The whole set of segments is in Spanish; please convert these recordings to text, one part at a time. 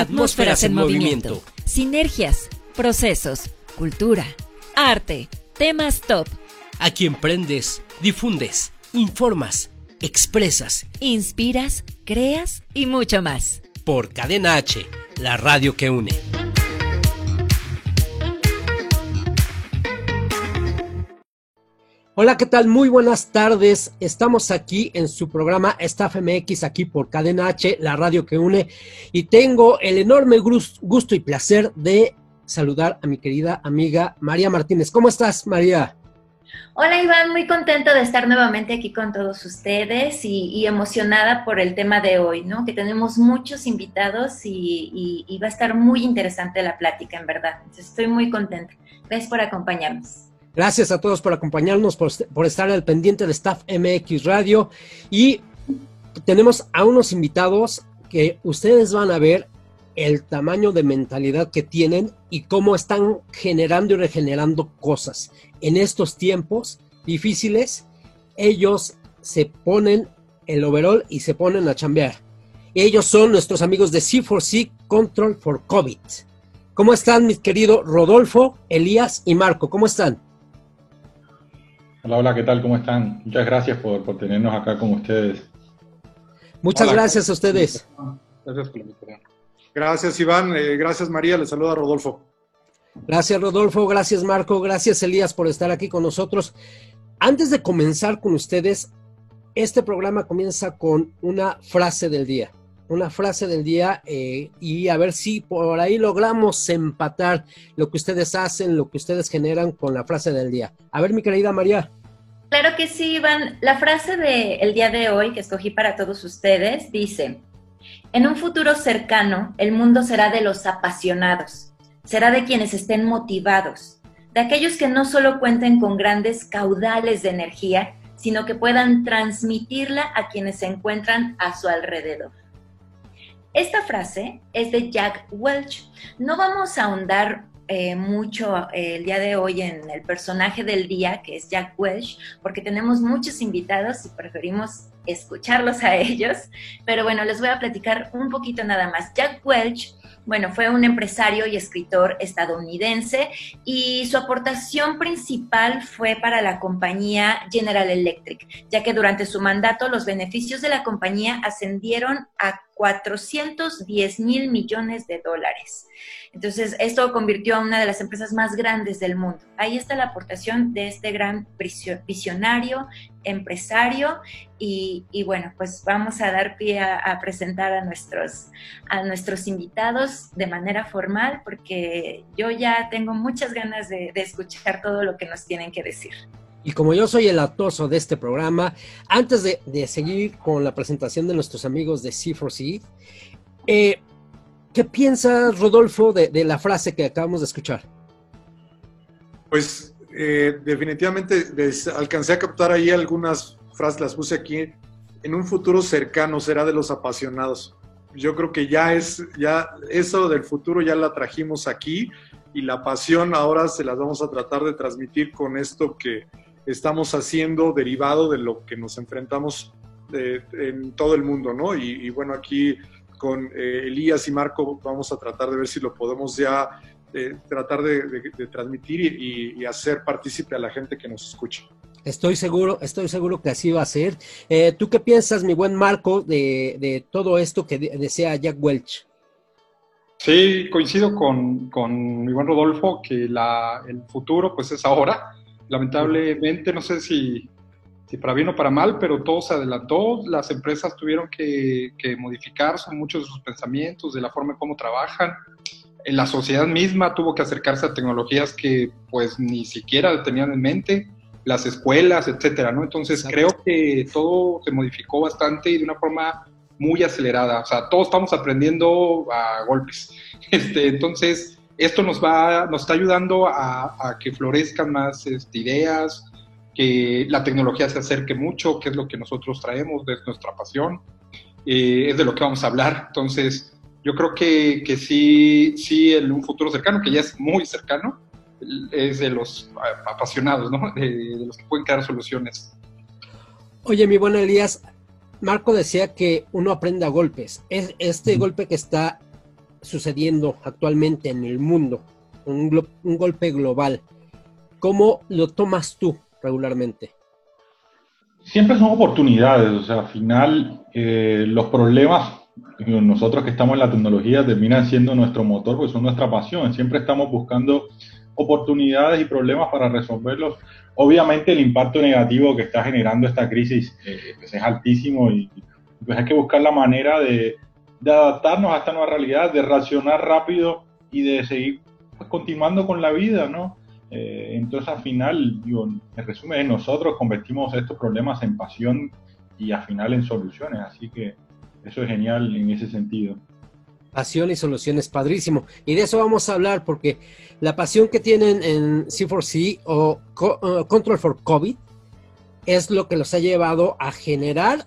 Atmósferas en movimiento. Sinergias, procesos, cultura, arte, temas top. Aquí emprendes, difundes, informas, expresas. Inspiras, creas y mucho más. Por Cadena H, la radio que une. Hola, ¿qué tal? Muy buenas tardes. Estamos aquí en su programa Staff MX, aquí por Cadena H, la radio que une. Y tengo el enorme gusto y placer de saludar a mi querida amiga María Martínez. ¿Cómo estás, María? Hola Iván, muy contento de estar nuevamente aquí con todos ustedes y, emocionada por el tema de hoy, ¿no? Que tenemos muchos invitados y, va a estar muy interesante la plática, en verdad. Estoy muy contenta. Gracias por acompañarnos. Gracias a todos por acompañarnos, por, estar al pendiente de Staff MX Radio. Y tenemos a unos invitados que ustedes van a ver el tamaño de mentalidad que tienen y cómo están generando y regenerando cosas. En estos tiempos difíciles, ellos se ponen el overall y se ponen a chambear. Ellos son nuestros amigos de C4C Control for COVID. ¿Cómo están, mis queridos Rodolfo, Elías y Marco? ¿Cómo están? Hola, hola, ¿qué tal? ¿Cómo están? Muchas gracias por, tenernos acá con ustedes. Muchas gracias a ustedes. Gracias por la Gracias, Iván. Eh, gracias, María. Le saluda Rodolfo. Gracias, Rodolfo. Gracias, Marco. Gracias, Elías, por estar aquí con nosotros. Antes de comenzar con ustedes, este programa comienza con una frase del día. Una frase del día eh, y a ver si por ahí logramos empatar lo que ustedes hacen, lo que ustedes generan con la frase del día. A ver, mi querida María. Claro que sí, Iván. La frase del día de hoy que escogí para todos ustedes dice, en un futuro cercano, el mundo será de los apasionados, será de quienes estén motivados, de aquellos que no solo cuenten con grandes caudales de energía, sino que puedan transmitirla a quienes se encuentran a su alrededor. Esta frase es de Jack Welch. No vamos a ahondar eh, mucho eh, el día de hoy en el personaje del día, que es Jack Welch, porque tenemos muchos invitados y preferimos escucharlos a ellos. Pero bueno, les voy a platicar un poquito nada más. Jack Welch bueno, fue un empresario y escritor estadounidense y su aportación principal fue para la compañía General Electric, ya que durante su mandato los beneficios de la compañía ascendieron a 410 mil millones de dólares. Entonces, esto convirtió a una de las empresas más grandes del mundo. Ahí está la aportación de este gran visionario, empresario, y, bueno, pues vamos a dar pie a, presentar a nuestros, a nuestros invitados de manera formal, porque yo ya tengo muchas ganas de, escuchar todo lo que nos tienen que decir. Y como yo soy el atoso de este programa, antes de, seguir con la presentación de nuestros amigos de C4C, eh, ¿Qué piensas, Rodolfo, de, la frase que acabamos de escuchar? Pues eh, definitivamente alcancé a captar ahí algunas frases, las puse aquí. En un futuro cercano será de los apasionados. Yo creo que ya es, ya eso del futuro ya la trajimos aquí y la pasión ahora se las vamos a tratar de transmitir con esto que estamos haciendo derivado de lo que nos enfrentamos eh, en todo el mundo, ¿no? y bueno, aquí con eh, Elías y Marco vamos a tratar de ver si lo podemos ya eh, tratar de, transmitir y, hacer partícipe a la gente que nos escucha. Estoy seguro, estoy seguro que así va a ser. Eh, ¿Tú qué piensas, mi buen Marco, de, todo esto que desea Jack Welch? Sí, coincido con, con mi buen Rodolfo que la, el futuro pues es ahora. Lamentablemente, no sé si para bien o para mal, pero todo se adelantó, las empresas tuvieron que, que modificarse muchos de sus pensamientos, de la forma en cómo trabajan, la sociedad misma tuvo que acercarse a tecnologías que pues ni siquiera tenían en mente, las escuelas, etcétera, ¿no? Entonces creo que todo se modificó bastante y de una forma muy acelerada. O sea, todos estamos aprendiendo a golpes. Este, entonces, esto nos va, nos está ayudando a, que florezcan más este, ideas, que la tecnología se acerque mucho, que es lo que nosotros traemos, es nuestra pasión, eh, es de lo que vamos a hablar. Entonces, yo creo que, que sí, sí, en un futuro cercano, que ya es muy cercano, es de los apasionados, ¿no? De, de los que pueden crear soluciones. Oye, mi buen Elías, Marco decía que uno aprende a golpes. Es este golpe que está sucediendo actualmente en el mundo, un, golpe global, ¿cómo lo tomas tú regularmente? Siempre son oportunidades, o sea, al final eh, los problemas, nosotros que estamos en la tecnología, terminan siendo nuestro motor, porque son nuestra pasión, siempre estamos buscando oportunidades y problemas para resolverlos. Obviamente el impacto negativo que está generando esta crisis eh, pues es altísimo y pues hay que buscar la manera de, adaptarnos a esta nueva realidad, de reaccionar rápido y de seguir pues, continuando con la vida, ¿no? Eh, entonces al final, digo, en resumen, nosotros convertimos estos problemas en pasión y al final en soluciones, así que eso es genial en ese sentido. Pasión y soluciones, padrísimo. Y de eso vamos a hablar porque la pasión que tienen en C4C o uh, Control for COVID es lo que los ha llevado a generar,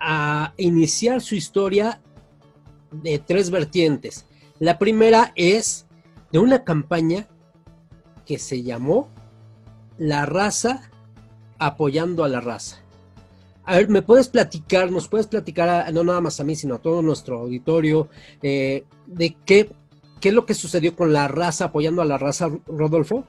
a iniciar su historia de tres vertientes. La primera es de una campaña que se llamó La raza apoyando a la raza. A ver, ¿me puedes platicar, nos puedes platicar, no nada más a mí, sino a todo nuestro auditorio, eh, de qué, qué es lo que sucedió con la raza, apoyando a la raza, Rodolfo?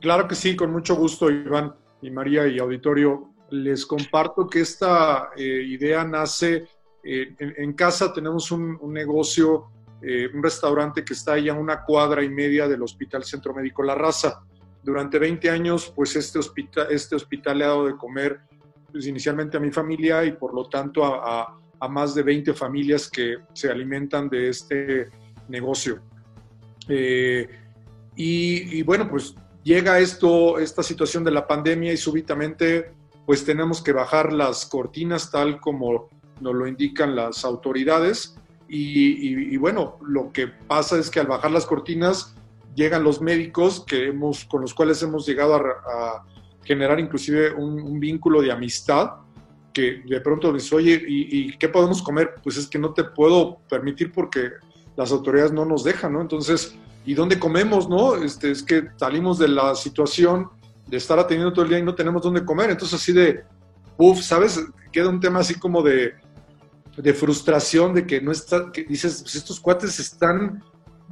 Claro que sí, con mucho gusto, Iván y María y auditorio. Les comparto que esta eh, idea nace, eh, en, casa tenemos un, negocio, un restaurante que está ahí a una cuadra y media del Hospital Centro Médico La Raza. Durante 20 años, pues este hospital, este hospital le ha dado de comer pues, inicialmente a mi familia y por lo tanto a, más de 20 familias que se alimentan de este negocio. Eh, y, bueno, pues llega esto, esta situación de la pandemia y súbitamente pues tenemos que bajar las cortinas tal como nos lo indican las autoridades. Y, bueno, lo que pasa es que al bajar las cortinas llegan los médicos que hemos, con los cuales hemos llegado a generar inclusive un, vínculo de amistad que de pronto dices, oye, ¿y, qué podemos comer? Pues es que no te puedo permitir porque las autoridades no nos dejan, ¿no? Entonces, ¿y dónde comemos, no? Este, es que salimos de la situación de estar atendiendo todo el día y no tenemos dónde comer. Entonces, así de, uff, ¿sabes? Queda un tema así como de, de frustración de que no está, que dices, pues estos cuates están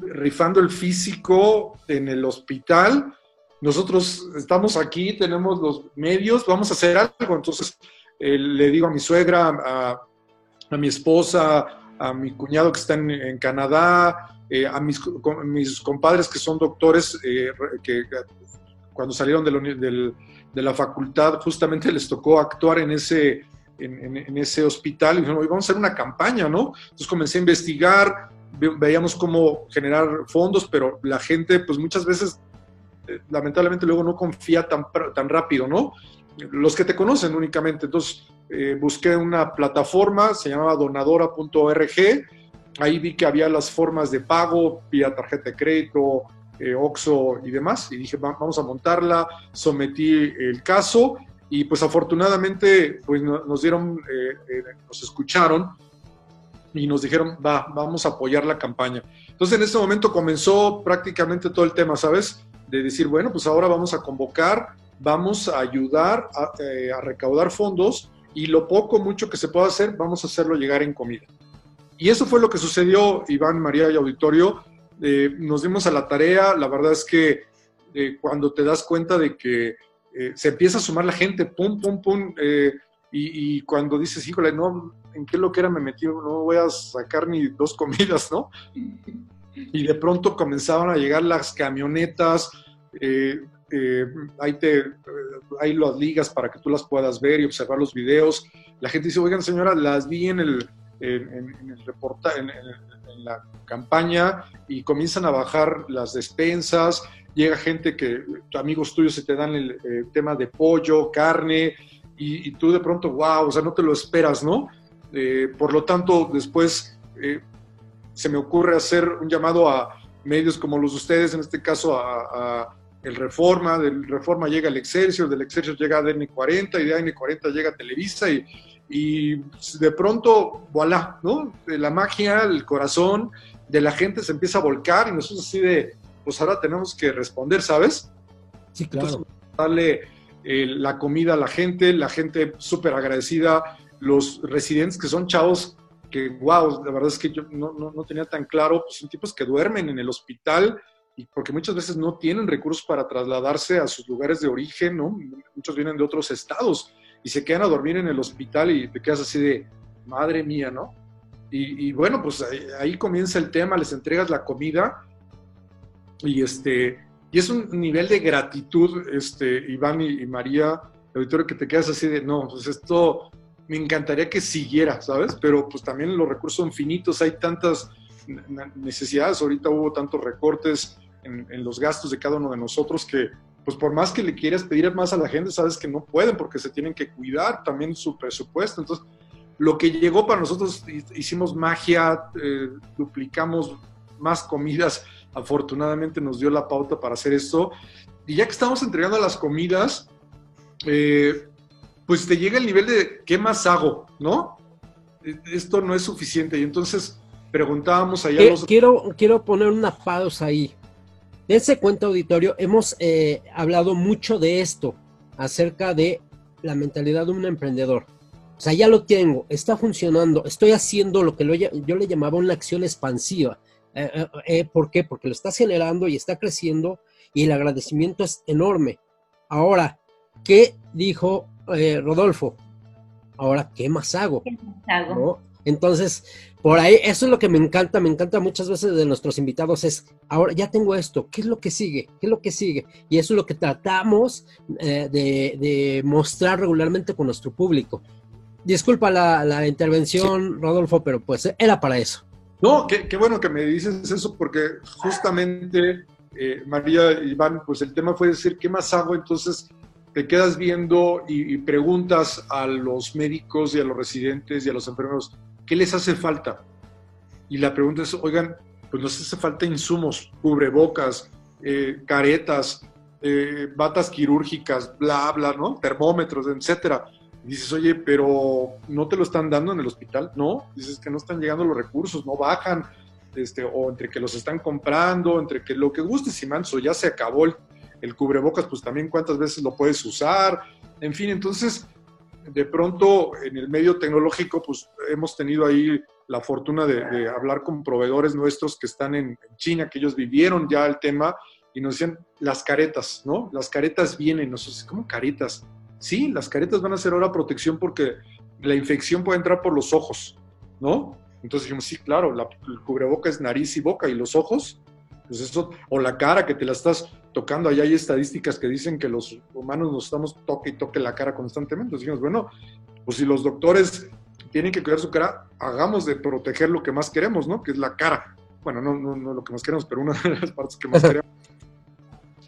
rifando el físico en el hospital nosotros estamos aquí, tenemos los medios, vamos a hacer algo. Entonces eh, le digo a mi suegra, a, mi esposa, a mi cuñado que está en, Canadá, eh, a mis, mis, compadres que son doctores, eh, que cuando salieron de, de, la facultad justamente les tocó actuar en ese, en, ese hospital y dijeron, vamos a hacer una campaña, ¿no? Entonces comencé a investigar, veíamos cómo generar fondos, pero la gente pues muchas veces eh, lamentablemente luego no confía tan, tan rápido, ¿no? Los que te conocen únicamente. Entonces, eh, busqué una plataforma, se llamaba donadora.org, ahí vi que había las formas de pago vía tarjeta de crédito, eh, OXO y demás, y dije, vamos a montarla, sometí el caso y pues afortunadamente pues nos dieron, nos escucharon y nos dijeron, va, vamos a apoyar la campaña. Entonces en ese momento comenzó prácticamente todo el tema, ¿sabes? de decir, bueno, pues ahora vamos a convocar, vamos a ayudar eh, a, recaudar fondos y lo poco, mucho que se pueda hacer, vamos a hacerlo llegar en comida. Y eso fue lo que sucedió, Iván, María y Auditorio. Eh, nos dimos a la tarea, la verdad es que eh, cuando te das cuenta de que se empieza a sumar la gente, pum, pum, pum, y, y, cuando dices, híjole, no, ¿en qué lo que era me metí? No voy a sacar ni dos comidas, ¿no? Y de pronto comenzaban a llegar las camionetas, eh, eh, ahí, te, eh, hay las ligas para que tú las puedas ver y observar los videos. La gente dice, oigan señora, las vi en el, en, en, la campaña y comienzan a bajar las despensas, llega gente que, amigos tuyos se te dan el tema de pollo, carne, y, y, tú de pronto, wow, o sea, no te lo esperas, ¿no? Eh, por lo tanto, después eh, se me ocurre hacer un llamado a medios como los de ustedes, en este caso a, el Reforma, del Reforma llega el Excelsior, del Excelsior llega a DN40 y de DN40 llega a Televisa y, y de pronto, voilà, ¿no? La magia, el corazón de la gente se empieza a volcar y nosotros así de, pues ahora tenemos que responder, ¿sabes? Sí, claro. darle eh, la comida a la gente, la gente súper agradecida, los residentes que son chavos que, wow, la verdad es que yo no, no, tenía tan claro, pues son tipos que duermen en el hospital y porque muchas veces no tienen recursos para trasladarse a sus lugares de origen, ¿no? Muchos vienen de otros estados y se quedan a dormir en el hospital y te quedas así de, madre mía, ¿no? Y, bueno, pues ahí, comienza el tema, les entregas la comida y este, y es un nivel de gratitud, este, Iván y, María, auditorio, que te quedas así de, no, pues esto me encantaría que siguiera, ¿sabes? Pero pues también los recursos son finitos, hay tantas necesidades, ahorita hubo tantos recortes en, los gastos de cada uno de nosotros que pues por más que le quieras pedir más a la gente, sabes que no pueden porque se tienen que cuidar también su presupuesto. Entonces, lo que llegó para nosotros, hicimos magia, eh, duplicamos más comidas, afortunadamente nos dio la pauta para hacer esto. Y ya que estamos entregando las comidas, eh, pues te llega el nivel de ¿qué más hago? ¿No? E, esto no es suficiente. Y entonces preguntábamos allá. Los... Quiero, quiero poner una pausa ahí. En ese cuento auditorio hemos eh, hablado mucho de esto, acerca de la mentalidad de un emprendedor. O sea, ya lo tengo, está funcionando, estoy haciendo lo que yo le llamaba una acción expansiva. Eh, ¿Por qué? Porque lo estás generando y está creciendo y el agradecimiento es enorme. Ahora, ¿qué dijo eh, Rodolfo, ahora, ¿qué más hago? Entonces, por ahí, eso es lo que me encanta, me encanta muchas veces de nuestros invitados, es, ahora ya tengo esto, ¿qué es lo que sigue? ¿Qué es lo que sigue? Y eso es lo que tratamos eh, de, mostrar regularmente con nuestro público. Disculpa la, intervención, Rodolfo, pero pues era para eso. No, qué, bueno que me dices eso, porque justamente, eh, María Iván, pues el tema fue decir, ¿qué más hago? Entonces, te quedas viendo y, preguntas a los médicos y a los residentes y a los enfermeros, ¿qué les hace falta? Y la pregunta es, oigan, pues nos hace falta insumos, cubrebocas, eh, caretas, eh, batas quirúrgicas, bla, bla, ¿no? Termómetros, etcétera. Y dices, oye, pero no te lo están dando en el hospital, ¿no? Dices que no están llegando los recursos, no bajan, este, o entre que los están comprando, entre que lo que guste, si manso, ya se acabó el cubrebocas, pues también cuántas veces lo puedes usar, en fin, entonces, de pronto en el medio tecnológico, pues hemos tenido ahí la fortuna de, hablar con proveedores nuestros que están en, China, que ellos vivieron ya el tema y nos decían las caretas, ¿no? Las caretas vienen, nosotros, ¿cómo caretas? Sí, las caretas van a ser ahora protección porque la infección puede entrar por los ojos, ¿no? Entonces dijimos, sí, claro, la, el cubreboca es nariz y boca y los ojos, pues eso, o la cara que te la estás tocando, allá hay estadísticas que dicen que los humanos nos estamos toque y toque la cara constantemente. Entonces dijimos, bueno, pues si los doctores tienen que cuidar su cara, hagamos de proteger lo que más queremos, ¿no? Que es la cara. Bueno, no, no, no lo que más queremos, pero una de las partes que más queremos.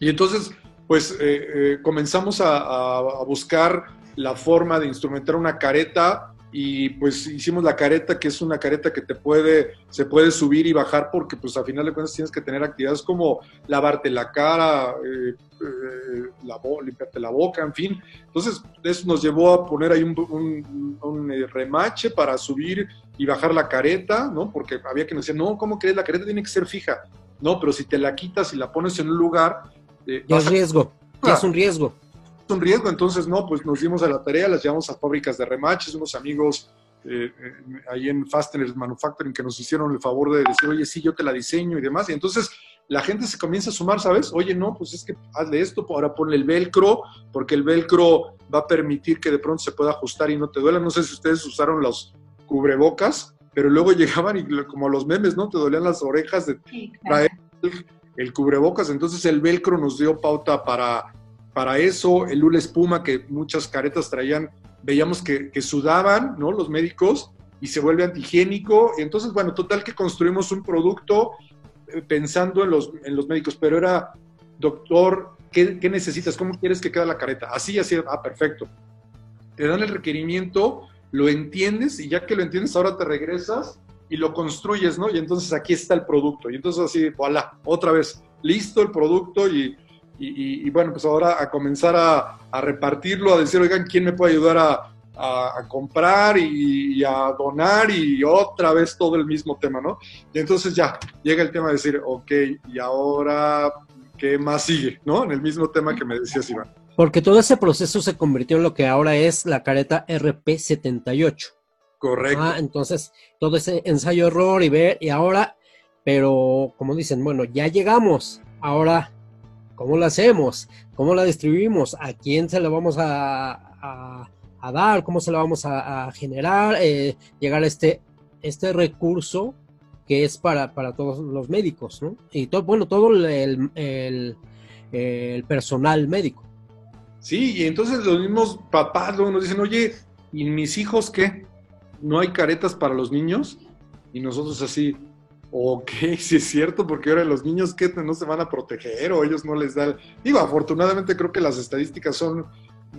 Y entonces, pues eh, eh, comenzamos a, buscar la forma de instrumentar una careta y pues hicimos la careta, que es una careta que te puede, se puede subir y bajar porque pues a final de cuentas tienes que tener actividades como lavarte la cara, eh, eh, la limpiarte la boca, en fin. Entonces eso nos llevó a poner ahí un, remache para subir y bajar la careta, ¿no? Porque había que decir, no, ¿cómo crees? La careta tiene que ser fija. No, pero si te la quitas y la pones en un lugar... ya es riesgo, ya es un riesgo un riesgo, entonces no, pues nos dimos a la tarea, las llevamos a fábricas de remaches, unos amigos eh, eh, ahí en Fasteners Manufacturing que nos hicieron el favor de decir, oye, sí, yo te la diseño y demás, y entonces la gente se comienza a sumar, ¿sabes? Oye, no, pues es que hazle esto, ahora ponle el velcro, porque el velcro va a permitir que de pronto se pueda ajustar y no te duela. No sé si ustedes usaron los cubrebocas, pero luego llegaban y como los memes, ¿no? Te dolían las orejas de traer el cubrebocas, entonces el velcro nos dio pauta para para eso, el hula espuma que muchas caretas traían, veíamos que, sudaban, ¿no? Los médicos y se vuelve antihigiénico. Entonces, bueno, total que construimos un producto eh, pensando en los, en los médicos, pero era, doctor, ¿qué, necesitas? ¿Cómo quieres que quede la careta? Así, así, ah, perfecto. Te dan el requerimiento, lo entiendes y ya que lo entiendes, ahora te regresas y lo construyes, ¿no? Y entonces aquí está el producto. Y entonces así, voilà, otra vez, listo el producto y, y, bueno, pues ahora a comenzar a, a, repartirlo, a decir, oigan, ¿quién me puede ayudar a, a, comprar y, a donar y otra vez todo el mismo tema, ¿no? Y entonces ya llega el tema de decir, ok, y ahora, ¿qué más sigue, ¿no? En el mismo tema que me decías, Iván. Porque todo ese proceso se convirtió en lo que ahora es la careta RP78. Correcto. Ah, entonces, todo ese ensayo error y ver, y ahora, pero como dicen, bueno, ya llegamos, ahora, ¿cómo lo hacemos? ¿Cómo la distribuimos? ¿A quién se la vamos a, dar? ¿Cómo se la vamos a, generar? Eh, llegar a este, este recurso que es para, para todos los médicos, ¿no? Y todo, bueno, todo el, el personal médico. Sí, y entonces los mismos papás luego nos dicen, oye, ¿y mis hijos qué? ¿No hay caretas para los niños? Y nosotros así, ok, sí es cierto, porque ahora los niños ¿qué? no se van a proteger o ellos no les dan... Digo, afortunadamente creo que las estadísticas son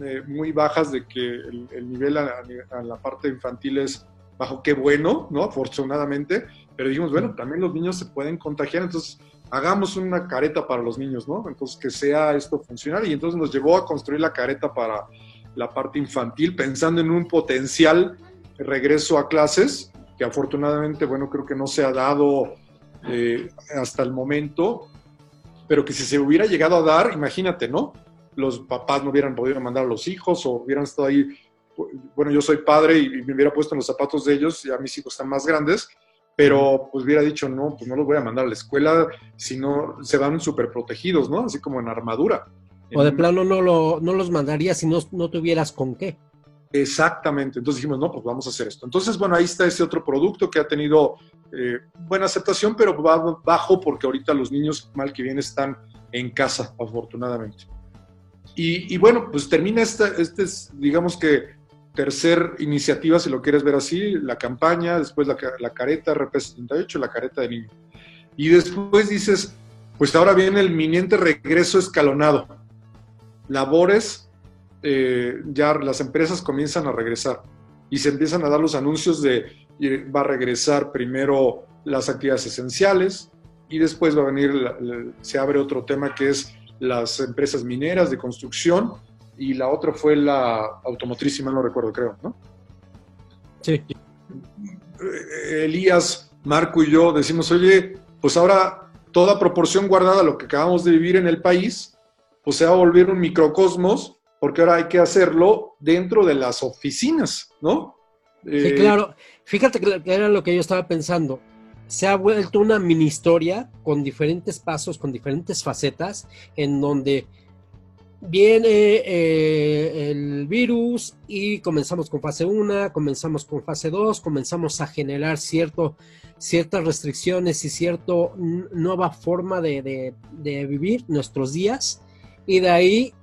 eh, muy bajas de que el, nivel a, la parte infantil es bajo, qué bueno, ¿no? Afortunadamente, pero dijimos, bueno, también los niños se pueden contagiar, entonces hagamos una careta para los niños, ¿no? Entonces que sea esto funcional y entonces nos llevó a construir la careta para la parte infantil pensando en un potencial regreso a clases que afortunadamente, bueno, creo que no se ha dado eh, hasta el momento, pero que si se hubiera llegado a dar, imagínate, ¿no? Los papás no hubieran podido mandar a los hijos o hubieran estado ahí, bueno, yo soy padre y me hubiera puesto en los zapatos de ellos, ya mis hijos están más grandes, pero pues hubiera dicho, no, pues no los voy a mandar a la escuela, si no, se van súper protegidos, ¿no? Así como en armadura. O de plano no, lo, no los mandaría si no, no tuvieras con qué. Exactamente, entonces dijimos, no, pues vamos a hacer esto. Entonces, bueno, ahí está ese otro producto que ha tenido eh, buena aceptación, pero va bajo porque ahorita los niños, mal que bien, están en casa, afortunadamente. Y, y bueno, pues termina esta, este, digamos que tercer iniciativa, si lo quieres ver así, la campaña, después la, la careta RP78, la careta de niño. Y después dices, pues ahora viene el inminente regreso escalonado. Labores, eh, ya las empresas comienzan a regresar y se empiezan a dar los anuncios de va a regresar primero las actividades esenciales y después va a venir, se abre otro tema que es las empresas mineras de construcción y la otra fue la automotriz, si mal no recuerdo, creo, ¿no? Sí. Elías, Marco y yo decimos, oye, pues ahora toda proporción guardada a lo que acabamos de vivir en el país, pues se va a volver un microcosmos, porque ahora hay que hacerlo dentro de las oficinas, ¿no? Sí, eh, claro. Fíjate que era lo que yo estaba pensando. Se ha vuelto una mini historia con diferentes pasos, con diferentes facetas, en donde viene eh, el virus y comenzamos con fase 1, comenzamos con fase 2, comenzamos a generar cierto, ciertas restricciones y cierta nueva forma de, vivir nuestros días y de ahí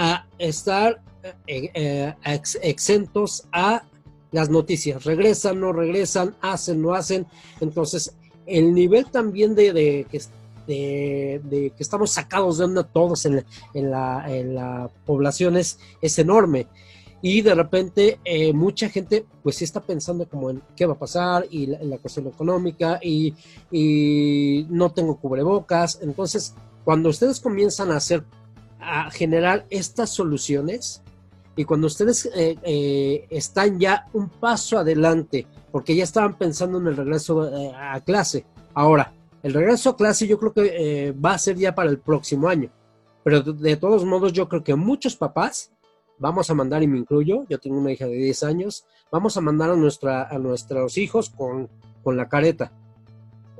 a estar eh, eh, exentos a las noticias. Regresan, no regresan, hacen, no hacen. Entonces, el nivel también de, de que estamos sacados de onda todos en, la, en la población es, enorme. Y de repente eh, mucha gente pues sí está pensando como en qué va a pasar y la, la cuestión económica y, no tengo cubrebocas. Entonces, cuando ustedes comienzan a hacer, a generar estas soluciones y cuando ustedes eh, eh, están ya un paso adelante, porque ya estaban pensando en el regreso a clase, ahora, el regreso a clase yo creo que eh, va a ser ya para el próximo año. Pero de, todos modos yo creo que muchos papás vamos a mandar, y me incluyo, yo tengo una hija de 10 años, vamos a mandar a, nuestra, a nuestros hijos con, con la careta.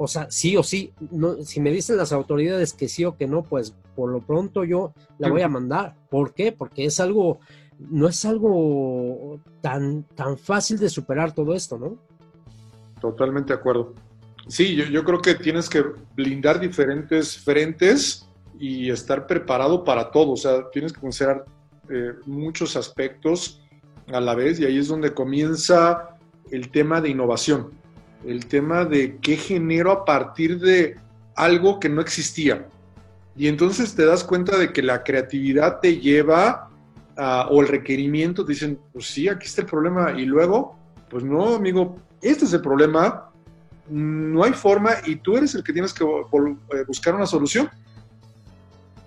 O sea, sí o sí, no, si me dicen las autoridades que sí o que no, pues por lo pronto yo la voy a mandar. ¿Por qué? Porque es algo, no es algo tan, tan fácil de superar todo esto, ¿no? Totalmente de acuerdo. Sí, yo, creo que tienes que blindar diferentes frentes y estar preparado para todo. O sea, tienes que considerar eh, muchos aspectos a la vez y ahí es donde comienza el tema de innovación, el tema de qué genero a partir de algo que no existía. Y entonces te das cuenta de que la creatividad te lleva o el requerimiento, dicen, pues sí, aquí está el problema, y luego, pues no, amigo, este es el problema, no hay forma y tú eres el que tienes que eh, buscar una solución.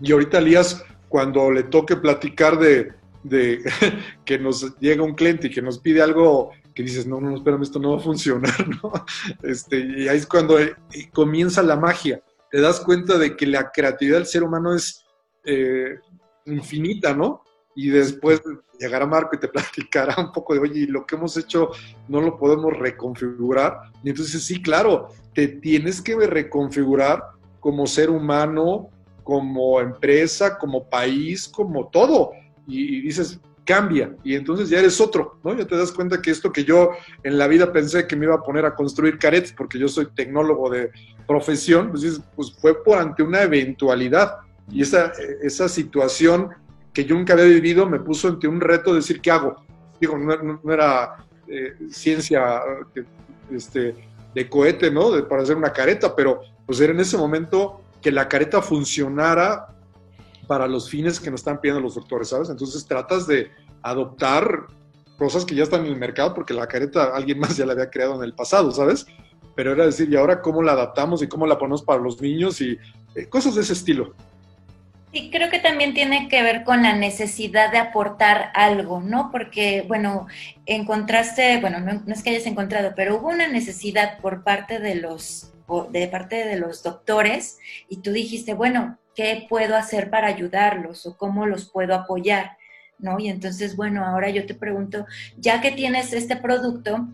Y ahorita Lías, cuando le toque platicar de, de que nos llega un cliente y que nos pide algo que dices, no, no, espérame, esto no va a funcionar, ¿no? Este, y ahí es cuando eh, comienza la magia. Te das cuenta de que la creatividad del ser humano es eh, infinita, ¿no? Y después llegará Marco y te platicará un poco de, oye, lo que hemos hecho no lo podemos reconfigurar. Y entonces, sí, claro, te tienes que reconfigurar como ser humano, como empresa, como país, como todo. Y, dices, cambia y entonces ya eres otro, ¿no? Ya te das cuenta que esto que yo en la vida pensé que me iba a poner a construir caretas porque yo soy tecnólogo de profesión, pues, pues fue por ante una eventualidad y esa, esa situación que yo nunca había vivido me puso ante un reto de decir, ¿qué hago? Digo, no, era eh, ciencia este, de cohete, ¿no? De, para hacer una careta, pero pues era en ese momento que la careta funcionara para los fines que nos están pidiendo los doctores, ¿sabes? Entonces tratas de adoptar cosas que ya están en el mercado porque la careta alguien más ya la había creado en el pasado, ¿sabes? Pero era decir, ¿y ahora cómo la adaptamos y cómo la ponemos para los niños y eh, cosas de ese estilo? Sí, creo que también tiene que ver con la necesidad de aportar algo, ¿no? Porque, bueno, encontraste, bueno, no, es que hayas encontrado, pero hubo una necesidad por parte de los, de parte de los doctores y tú dijiste, bueno, ¿qué puedo hacer para ayudarlos o cómo los puedo apoyar? ¿No? Y entonces, bueno, ahora yo te pregunto, ya que tienes este producto,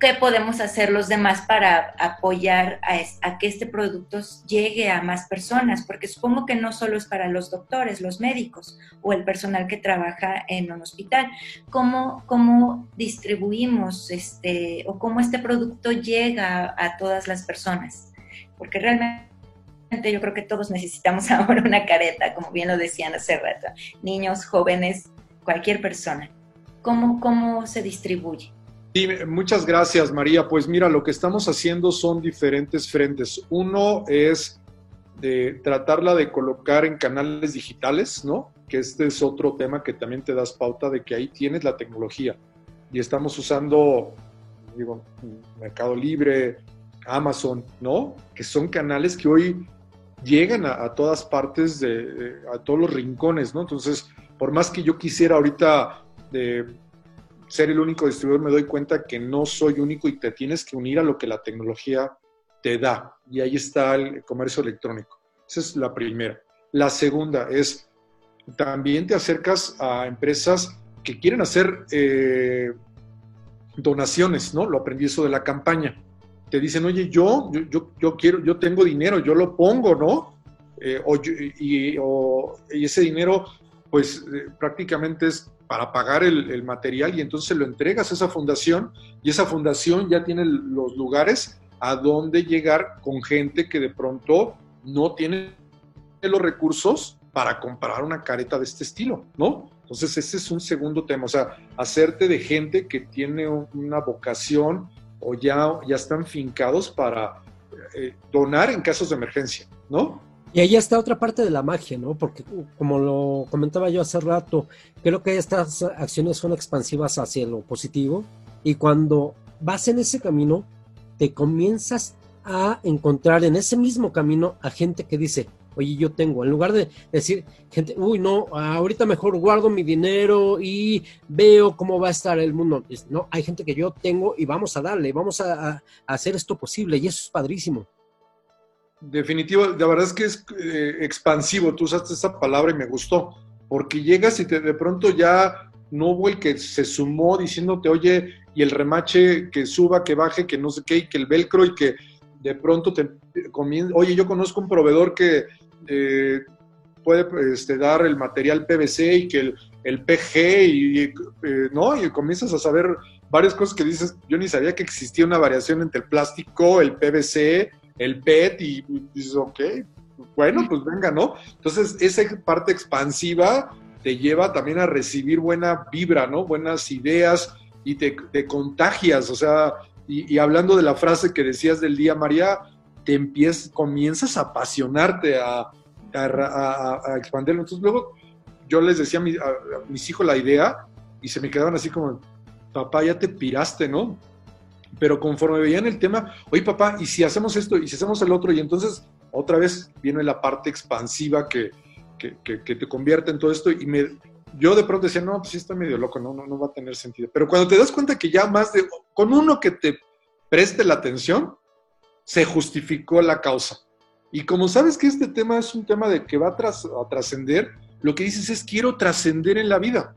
qué podemos hacer los demás para apoyar a, que este producto llegue a más personas, porque supongo que no solo es para los doctores, los médicos o el personal que trabaja en un hospital. ¿Cómo, cómo distribuimos este, o cómo este producto llega a todas las personas? Porque realmente yo creo que todos necesitamos ahora una careta, como bien lo decían hace rato, niños, jóvenes, cualquier persona. ¿Cómo, cómo se distribuye? Sí, muchas gracias, María. Pues mira, lo que estamos haciendo son diferentes frentes. Uno es de tratarla de colocar en canales digitales, ¿no? Que este es otro tema que también te das pauta de que ahí tienes la tecnología. Y estamos usando, digo, Mercado Libre, Amazon, ¿no? Que son canales que hoy llegan a, todas partes, de, a todos los rincones, ¿no? Entonces, por más que yo quisiera ahorita de ser el único distribuidor me doy cuenta que no soy único y te tienes que unir a lo que la tecnología te da. Y ahí está el comercio electrónico. Esa es la primera. La segunda es, también te acercas a empresas que quieren hacer eh, donaciones, ¿no? Lo aprendí eso de la campaña. Te dicen, oye, yo, yo, yo, quiero, yo tengo dinero, yo lo pongo, ¿no? Eh, y, ese dinero, pues eh, prácticamente es para pagar el, material y entonces lo entregas a esa fundación y esa fundación ya tiene los lugares a donde llegar con gente que de pronto no tiene los recursos para comprar una careta de este estilo, ¿no? Entonces ese es un segundo tema, o sea, hacerte de gente que tiene una vocación o ya, ya están fincados para eh, donar en casos de emergencia, ¿no? Y ahí está otra parte de la magia, ¿no? Porque como lo comentaba yo hace rato, creo que estas acciones son expansivas hacia lo positivo y cuando vas en ese camino, te comienzas a encontrar en ese mismo camino a gente que dice, oye, yo tengo, en lugar de decir, gente, uy, no, ahorita mejor guardo mi dinero y veo cómo va a estar el mundo. No, hay gente que yo tengo y vamos a darle, vamos a, hacer esto posible y eso es padrísimo. Definitivo, la verdad es que es eh, expansivo, tú usaste esa palabra y me gustó, porque llegas y te, de pronto ya no hubo el que se sumó diciéndote, oye, y el remache que suba, que baje, que no sé qué, y que el velcro y que de pronto te comienza, oye, yo conozco un proveedor que eh, puede este, dar el material PVC y que el, PG y, eh, ¿no? Y comienzas a saber varias cosas que dices, yo ni sabía que existía una variación entre el plástico, el PVC, el PET y dices, ok, bueno, pues venga, ¿no? Entonces, esa parte expansiva te lleva también a recibir buena vibra, ¿no? Buenas ideas y te, contagias, o sea, y, hablando de la frase que decías del día, María, te empiezas, comienzas a apasionarte, a, a, a, expandirlo. Entonces, luego yo les decía a, mis hijos la idea y se me quedaban así como, papá, ya te piraste, ¿no? Pero conforme veían el tema, oye papá, ¿y si hacemos esto? ¿Y si hacemos el otro? Y entonces otra vez viene la parte expansiva que, que, que, te convierte en todo esto y me, yo de pronto decía, no, pues sí está medio loco, no, no, no va a tener sentido. Pero cuando te das cuenta que ya más de, con uno que te preste la atención, se justificó la causa. Y como sabes que este tema es un tema de que va a trascender, lo que dices es quiero trascender en la vida.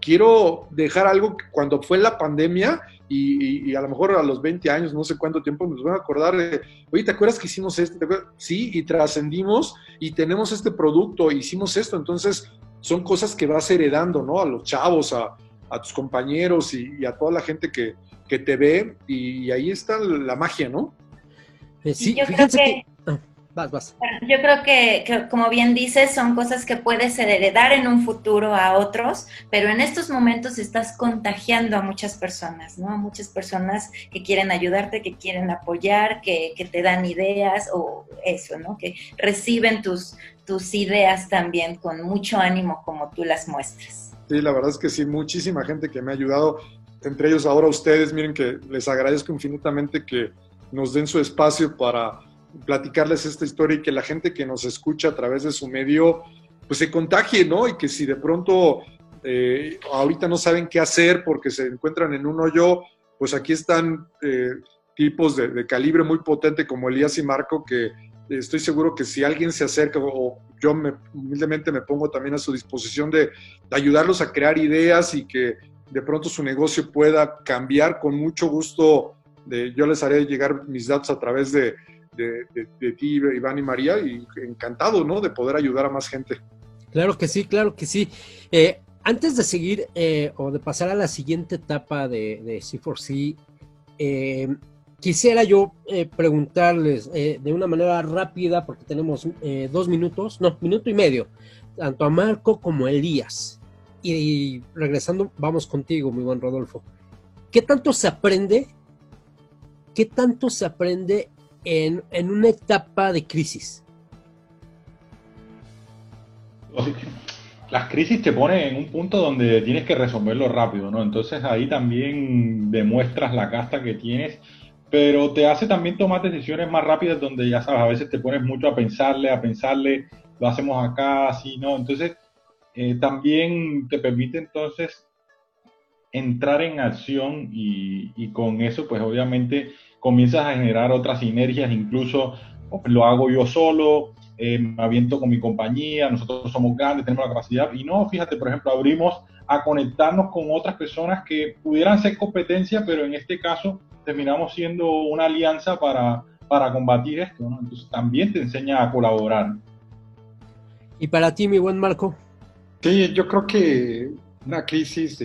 Quiero dejar algo que cuando fue la pandemia y, a lo mejor a los 20 años, no sé cuánto tiempo, nos van a acordar de, oye, ¿te acuerdas que hicimos esto? Sí, y trascendimos y tenemos este producto, hicimos esto. Entonces, son cosas que vas heredando, ¿no? A los chavos, a, tus compañeros y, a toda la gente que, te ve y, ahí está la magia, ¿no? Eh, sí, fíjense que... Ah, yo creo que, como bien dices, son cosas que puedes heredar en un futuro a otros, pero en estos momentos estás contagiando a muchas personas, ¿no? A muchas personas que quieren ayudarte, que quieren apoyar, que, que te dan ideas o eso, ¿no? Que reciben tus, tus ideas también con mucho ánimo como tú las muestras. Sí, la verdad es que sí, muchísima gente que me ha ayudado, entre ellos ahora ustedes, miren que les agradezco infinitamente que nos den su espacio para platicarles esta historia y que la gente que nos escucha a través de su medio, pues se contagie, ¿no? Y que si de pronto eh, ahorita no saben qué hacer porque se encuentran en un hoyo, pues aquí están eh, tipos de, calibre muy potente como Elías y Marco que estoy seguro que si alguien se acerca o yo me, humildemente me pongo también a su disposición de, ayudarlos a crear ideas y que de pronto su negocio pueda cambiar con mucho gusto. Yo les haré llegar mis datos a través de, de, ti, Iván y María, y encantado, ¿no? De poder ayudar a más gente. Claro que sí, claro que sí. Eh, antes de seguir eh, o de pasar a la siguiente etapa de, de C4C, eh, quisiera yo preguntarles de una manera rápida, porque tenemos dos minutos, no, minuto y medio, tanto a Marco como a Elías. y regresando, vamos contigo, mi buen Rodolfo. ¿Qué tanto se aprende? ¿Qué tanto se aprende en, una etapa de crisis? Las crisis te ponen en un punto donde tienes que resolverlo rápido, ¿no? Entonces ahí también demuestras la casta que tienes, pero te hace también tomar decisiones más rápidas donde ya sabes, a veces te pones mucho a pensarle, a pensarle, lo hacemos acá, así, ¿no? Entonces eh, también te permite entonces entrar en acción y, con eso pues obviamente comienzas a generar otras sinergias, incluso pues, lo hago yo solo, eh, me aviento con mi compañía, nosotros somos grandes, tenemos la capacidad, y no, fíjate, por ejemplo, abrimos a conectarnos con otras personas que pudieran ser competencia, pero en este caso terminamos siendo una alianza para, para combatir esto, ¿no? Entonces también te enseña a colaborar. ¿Y para ti, mi buen Marco? Sí, yo creo que una crisis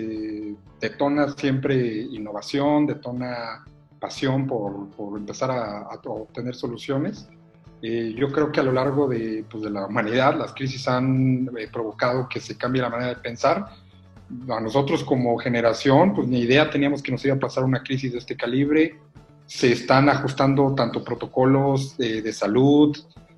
detona siempre innovación, detona pasión por, por empezar a, obtener soluciones. Eh, yo creo que a lo largo de, pues, de la humanidad las crisis han eh, provocado que se cambie la manera de pensar. A nosotros como generación, pues ni idea teníamos que nos iba a pasar una crisis de este calibre. Se están ajustando tanto protocolos de, de salud,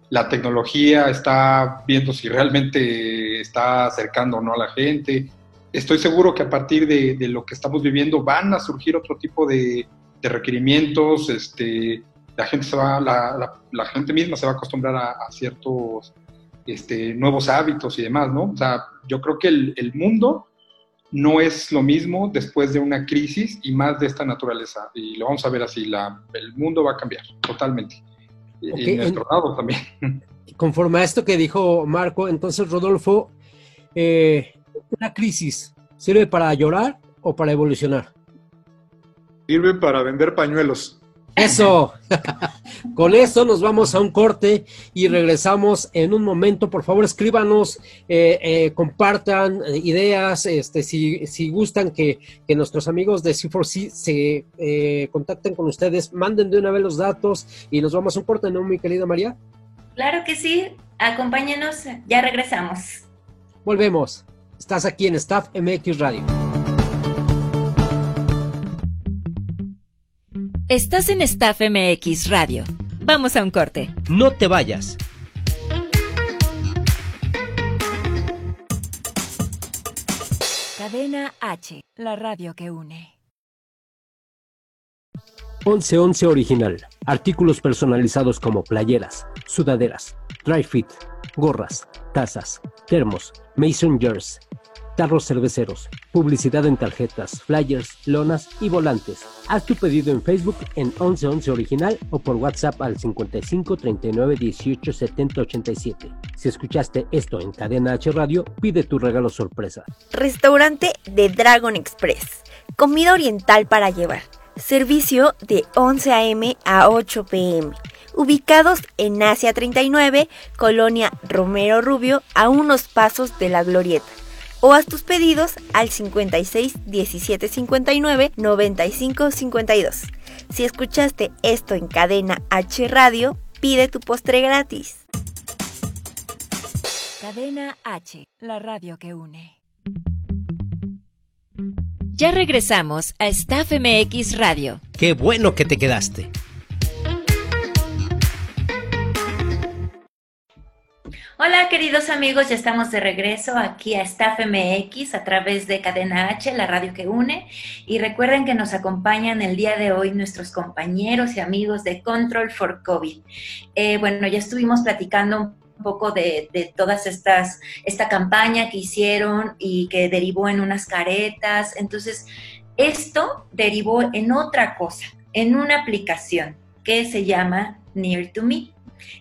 la tecnología está viendo si realmente está acercando o no a la gente. Estoy seguro que a partir de, de lo que estamos viviendo van a surgir otro tipo de, de requerimientos, este, la gente se va, la, la, gente misma se va a acostumbrar a, ciertos este, nuevos hábitos y demás, ¿no? O sea, yo creo que el, el, mundo no es lo mismo después de una crisis y más de esta naturaleza. Y lo vamos a ver así, la, el mundo va a cambiar totalmente. y nuestro lado también. Conforme a esto que dijo Marco, entonces Rodolfo, eh, ¿una crisis sirve para llorar o para evolucionar? Sirve para vender pañuelos. Eso. Con eso nos vamos a un corte y regresamos en un momento. Por favor, escríbanos, eh, eh, compartan eh, ideas. Este, si, si gustan que, nuestros amigos de C4C se contacten con ustedes, manden de una vez los datos y nos vamos a un corte, ¿no, mi querida María? Claro que sí. Acompáñenos. Ya regresamos. Volvemos. Estás aquí en Staff MX Radio. Estás en Staff MX Radio. Vamos a un corte. No te vayas. Cadena H, la radio que une. 1111 Original. Artículos personalizados como playeras, sudaderas, dry fit, gorras, tazas, termos, mason jars, tarros cerveceros, publicidad en tarjetas, flyers, lonas y volantes. Haz tu pedido en Facebook en 1111 Original o por WhatsApp al 55 39 18 70 87. Si escuchaste esto en Cadena H Radio, pide tu regalo sorpresa. Restaurante de Dragon Express. Comida oriental para llevar. Servicio de 11 a.m. a 8 p.m. Ubicados en Asia 39, Colonia Romero Rubio, a unos pasos de la Glorieta o haz tus pedidos al 56 17 59 95 52. Si escuchaste esto en cadena H Radio, pide tu postre gratis. Cadena H, la radio que une. Ya regresamos a Staff MX Radio. Qué bueno que te quedaste. Hola queridos amigos, ya estamos de regreso aquí a Staff MX a través de Cadena H, la radio que une. Y recuerden que nos acompañan el día de hoy nuestros compañeros y amigos de Control for COVID. Eh, bueno, ya estuvimos platicando un poco de, de, todas estas, esta campaña que hicieron y que derivó en unas caretas. Entonces, esto derivó en otra cosa, en una aplicación que se llama Near to Me.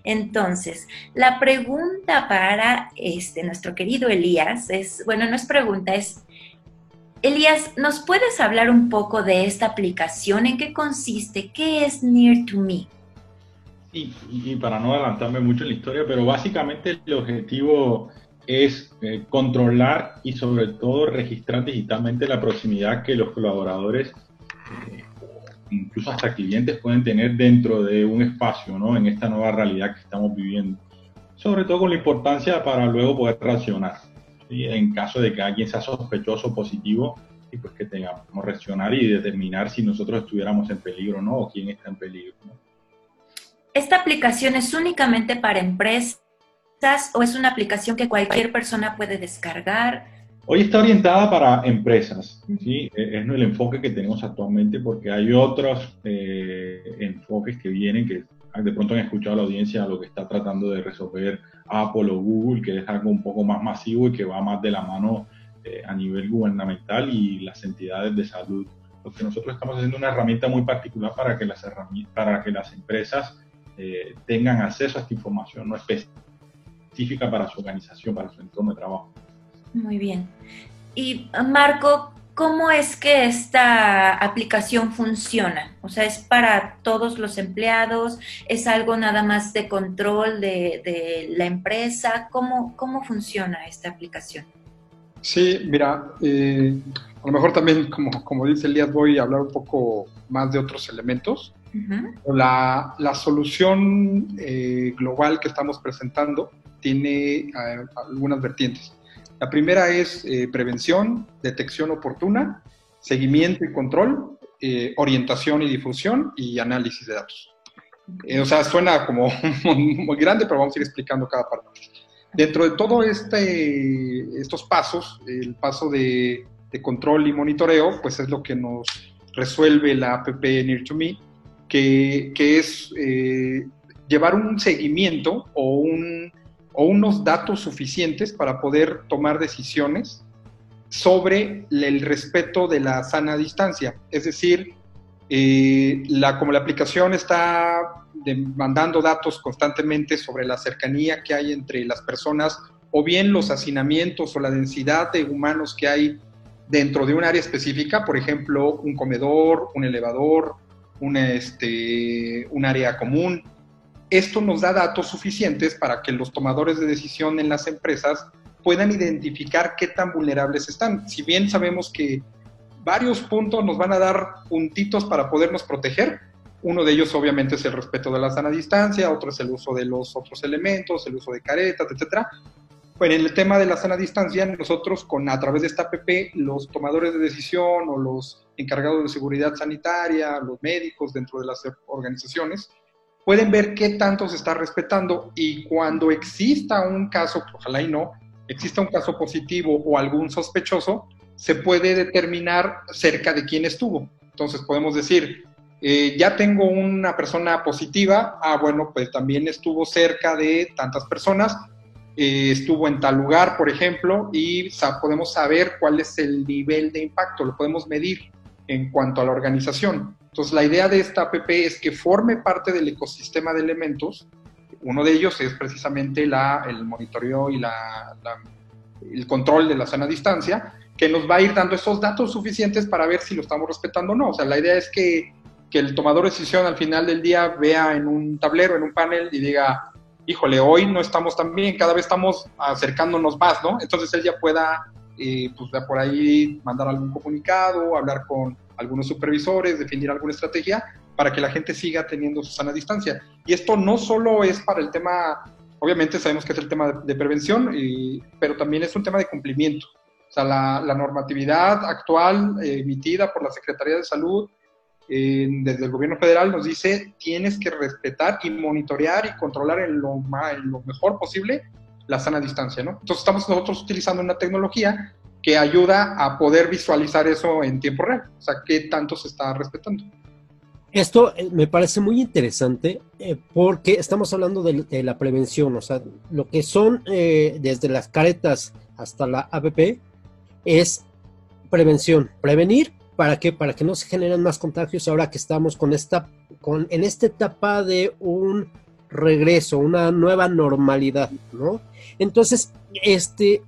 Entonces, la pregunta para este, nuestro querido Elías es, bueno, no es pregunta, es, Elías, ¿nos puedes hablar un poco de esta aplicación? ¿En qué consiste? ¿Qué es Near to Me? Sí, y para no adelantarme mucho en la historia, pero básicamente el objetivo es eh, controlar y sobre todo registrar digitalmente la proximidad que los colaboradores eh, incluso hasta clientes pueden tener dentro de un espacio, ¿no? En esta nueva realidad que estamos viviendo. Sobre todo con la importancia para luego poder reaccionar. En caso de que alguien sea sospechoso o positivo, y pues que tengamos que reaccionar y determinar si nosotros estuviéramos en peligro, ¿no? O quién está en peligro, ¿Esta aplicación es únicamente para empresas o es una aplicación que cualquier persona puede descargar? Hoy está orientada para empresas, ¿sí? E-, es el enfoque que tenemos actualmente porque hay otros eh, enfoques que vienen que de pronto han escuchado la audiencia lo que está tratando de resolver Apple o Google, que es algo un poco más masivo y que va más de la mano eh, a nivel gubernamental y las entidades de salud. Lo que nosotros estamos haciendo es una herramienta muy particular para que las, para que las empresas eh, tengan acceso a esta información no específica para su organización, para su entorno de trabajo. Muy bien. Y Marco, ¿cómo es que esta aplicación funciona? O sea, ¿es para todos los empleados? ¿Es algo nada más de control de, la empresa? ¿Cómo, ¿Cómo funciona esta aplicación? Sí, mira, eh, a lo mejor también, como, como dice Elías, voy a hablar un poco más de otros elementos. la, la, solución eh, global que estamos presentando tiene eh, algunas vertientes. La primera es eh, prevención, detección oportuna, seguimiento y control, eh, orientación y difusión y análisis de datos. Eh, o sea, suena como muy grande, pero vamos a ir explicando cada parte. Dentro de todo este, estos pasos, el paso de, control y monitoreo, pues es lo que nos resuelve la app Near to Me, que, que es llevar un seguimiento o un o unos datos suficientes para poder tomar decisiones sobre el respeto de la sana distancia. Es decir, eh, la, como la aplicación está mandando datos constantemente sobre la cercanía que hay entre las personas o bien los hacinamientos o la densidad de humanos que hay dentro de un área específica, por ejemplo, un comedor, un elevador, un, este, un área común, esto nos da datos suficientes para que los tomadores de decisión en las empresas puedan identificar qué tan vulnerables están. Si bien sabemos que varios puntos nos van a dar puntitos para podernos proteger, uno de ellos obviamente es el respeto de la sana distancia, otro es el uso de los otros elementos, el uso de caretas, etcétera. Bueno, en el tema de la sana distancia, nosotros con a través de esta app, los tomadores de decisión o los encargados de seguridad sanitaria, los médicos dentro de las organizaciones, pueden ver qué tanto se está respetando y cuando exista un caso, ojalá y no, exista un caso positivo o algún sospechoso, se puede determinar cerca de quién estuvo. Entonces podemos decir, eh, ya tengo una persona positiva, ah, bueno, pues también estuvo cerca de tantas personas, eh, estuvo en tal lugar, por ejemplo, y podemos saber cuál es el nivel de impacto, lo podemos medir en cuanto a la organización. Entonces, la idea de esta app es que forme parte del ecosistema de elementos. Uno de ellos es precisamente la, el monitoreo y la, el control de la sana distancia, que nos va a ir dando esos datos suficientes para ver si lo estamos respetando o no. O sea, la idea es que, que el tomador de decisión al final del día vea en un tablero, en un panel y diga, híjole, hoy no estamos tan bien, cada vez estamos acercándonos más, ¿no? Entonces él ya pueda, eh, pues por ahí mandar algún comunicado, hablar con algunos supervisores, definir alguna estrategia para que la gente siga teniendo su sana distancia. Y esto no solo es para el tema, obviamente sabemos que es el tema de, prevención, pero también es un tema de cumplimiento. O sea, la, normatividad actual eh, emitida por la Secretaría de Salud desde el gobierno federal nos dice tienes que respetar y monitorear y controlar en lo, en lo mejor posible la sana distancia, ¿no? Entonces estamos nosotros utilizando una tecnología que ayuda a poder visualizar eso en tiempo real, o sea, qué tanto se está respetando. Esto eh, me parece muy interesante eh, porque estamos hablando de, la prevención, o sea, lo que son eh, desde las caretas hasta la APP es prevención, prevenir ¿Para qué? Para que no se generen más contagios ahora que estamos con esta, con, en esta etapa de un regreso, una nueva normalidad, ¿no? Entonces, este,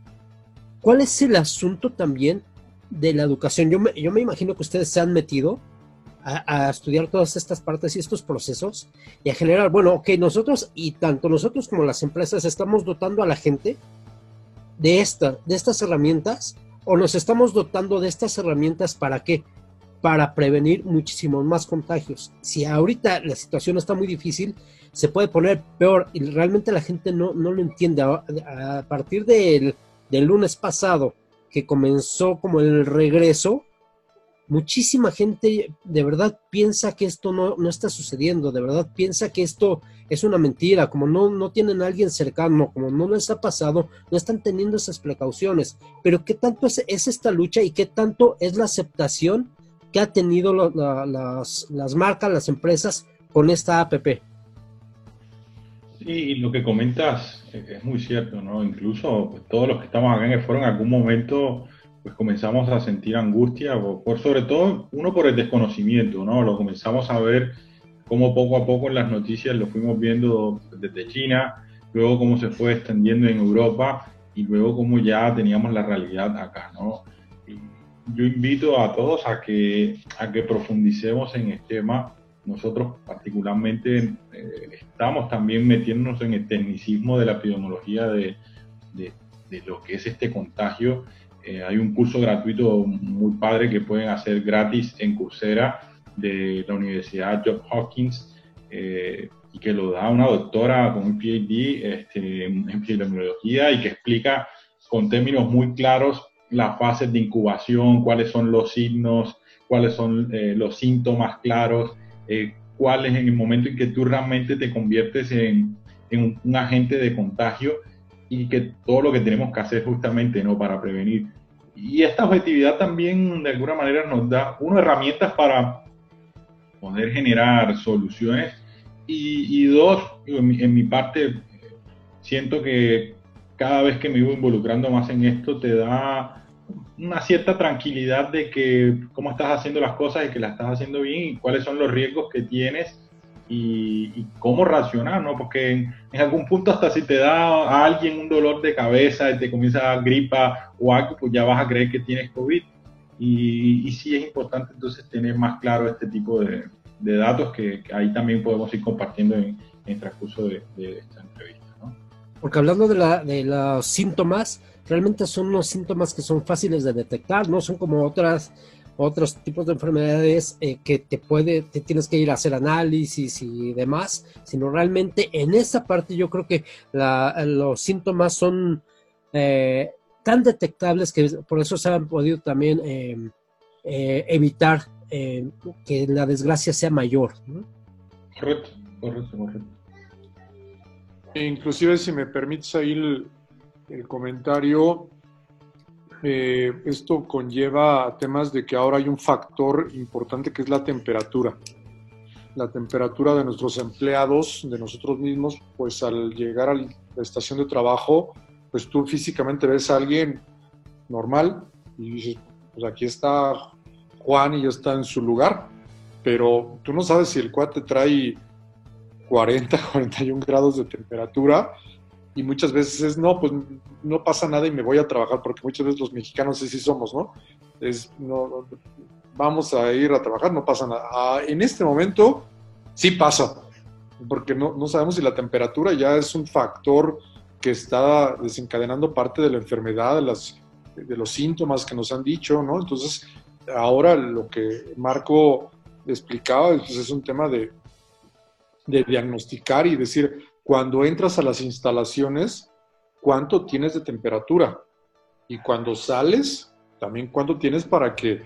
¿cuál es el asunto también de la educación? Yo me, yo me imagino que ustedes se han metido a, a, estudiar todas estas partes y estos procesos y a generar, bueno, ok, nosotros y tanto nosotros como las empresas estamos dotando a la gente de, esta, de estas herramientas o nos estamos dotando de estas herramientas para qué? Para prevenir muchísimos más contagios. Si ahorita la situación está muy difícil, se puede poner peor y realmente la gente no, no lo entiende. A, partir del, del lunes pasado, que comenzó como el regreso, muchísima gente de verdad piensa que esto no, no, está sucediendo, de verdad piensa que esto es una mentira, como no, no tienen a alguien cercano, como no les ha pasado, no están teniendo esas precauciones. Pero ¿qué tanto es, es esta lucha y qué tanto es la aceptación que ha tenido las, las, marcas, las empresas con esta APP? Sí, lo que comentas es muy cierto, ¿no? Incluso pues, todos los que estamos acá en el foro en algún momento pues comenzamos a sentir angustia, por, sobre todo uno por el desconocimiento, ¿no? Lo comenzamos a ver como poco a poco en las noticias lo fuimos viendo desde China, luego cómo se fue extendiendo en Europa y luego cómo ya teníamos la realidad acá, ¿no? yo invito a todos a que, a que profundicemos en este tema. Nosotros particularmente eh, estamos también metiéndonos en el tecnicismo de la epidemiología de, de, lo que es este contagio. Eh, hay un curso gratuito muy padre que pueden hacer gratis en Coursera de la Universidad Johns Hopkins eh, y que lo da una doctora con un PhD este, en epidemiología y que explica con términos muy claros las fases de incubación, cuáles son los signos, cuáles son eh, los síntomas claros, cuál es en el momento en que tú realmente te conviertes en, en un agente de contagio y que todo lo que tenemos que hacer justamente no para prevenir. Y esta objetividad también de alguna manera nos da, uno, herramientas para poder generar soluciones y, dos, en mi, en mi parte, siento que cada vez que me iba involucrando más en esto te da una cierta tranquilidad de que cómo estás haciendo las cosas y que las estás haciendo bien y cuáles son los riesgos que tienes y, cómo reaccionar, ¿no? Porque en, algún punto hasta si te da a alguien un dolor de cabeza y te comienza a dar gripa o algo, pues ya vas a creer que tienes COVID. Y, y sí es importante entonces tener más claro este tipo de, datos que, ahí también podemos ir compartiendo en, el transcurso de, esta entrevista, ¿no? Porque hablando de, la, de los síntomas, realmente son unos síntomas que son fáciles de detectar, no son como otras otros tipos de enfermedades eh, que te puede, te tienes que ir a hacer análisis y demás, sino realmente en esa parte yo creo que los síntomas son eh, tan detectables que por eso se han podido también em, eh, evitar que la desgracia sea mayor. Correcto, correcto, correcto. E inclusive si me permites ahí el comentario, eh, esto conlleva temas de que ahora hay un factor importante que es la temperatura. La temperatura de nuestros empleados, de nosotros mismos, pues al llegar a la estación de trabajo, pues tú físicamente ves a alguien normal y dices, pues aquí está Juan y ya está en su lugar, pero tú no sabes si el cuate trae 40, 41 grados de temperatura y muchas veces es, no, pues no pasa nada y me voy a trabajar, porque muchas veces los mexicanos sí, sí somos, ¿no? Es, no, vamos a ir a trabajar, no pasa nada. Ah, en este momento sí pasa, porque no, no sabemos si la temperatura ya es un factor que está desencadenando parte de la enfermedad, de, los síntomas que nos han dicho, ¿no? Entonces, ahora lo que Marco explicaba pues es un tema de, de diagnosticar y decir, cuando entras a las instalaciones, cuánto tienes de temperatura. Y cuando sales, también cuánto tienes para que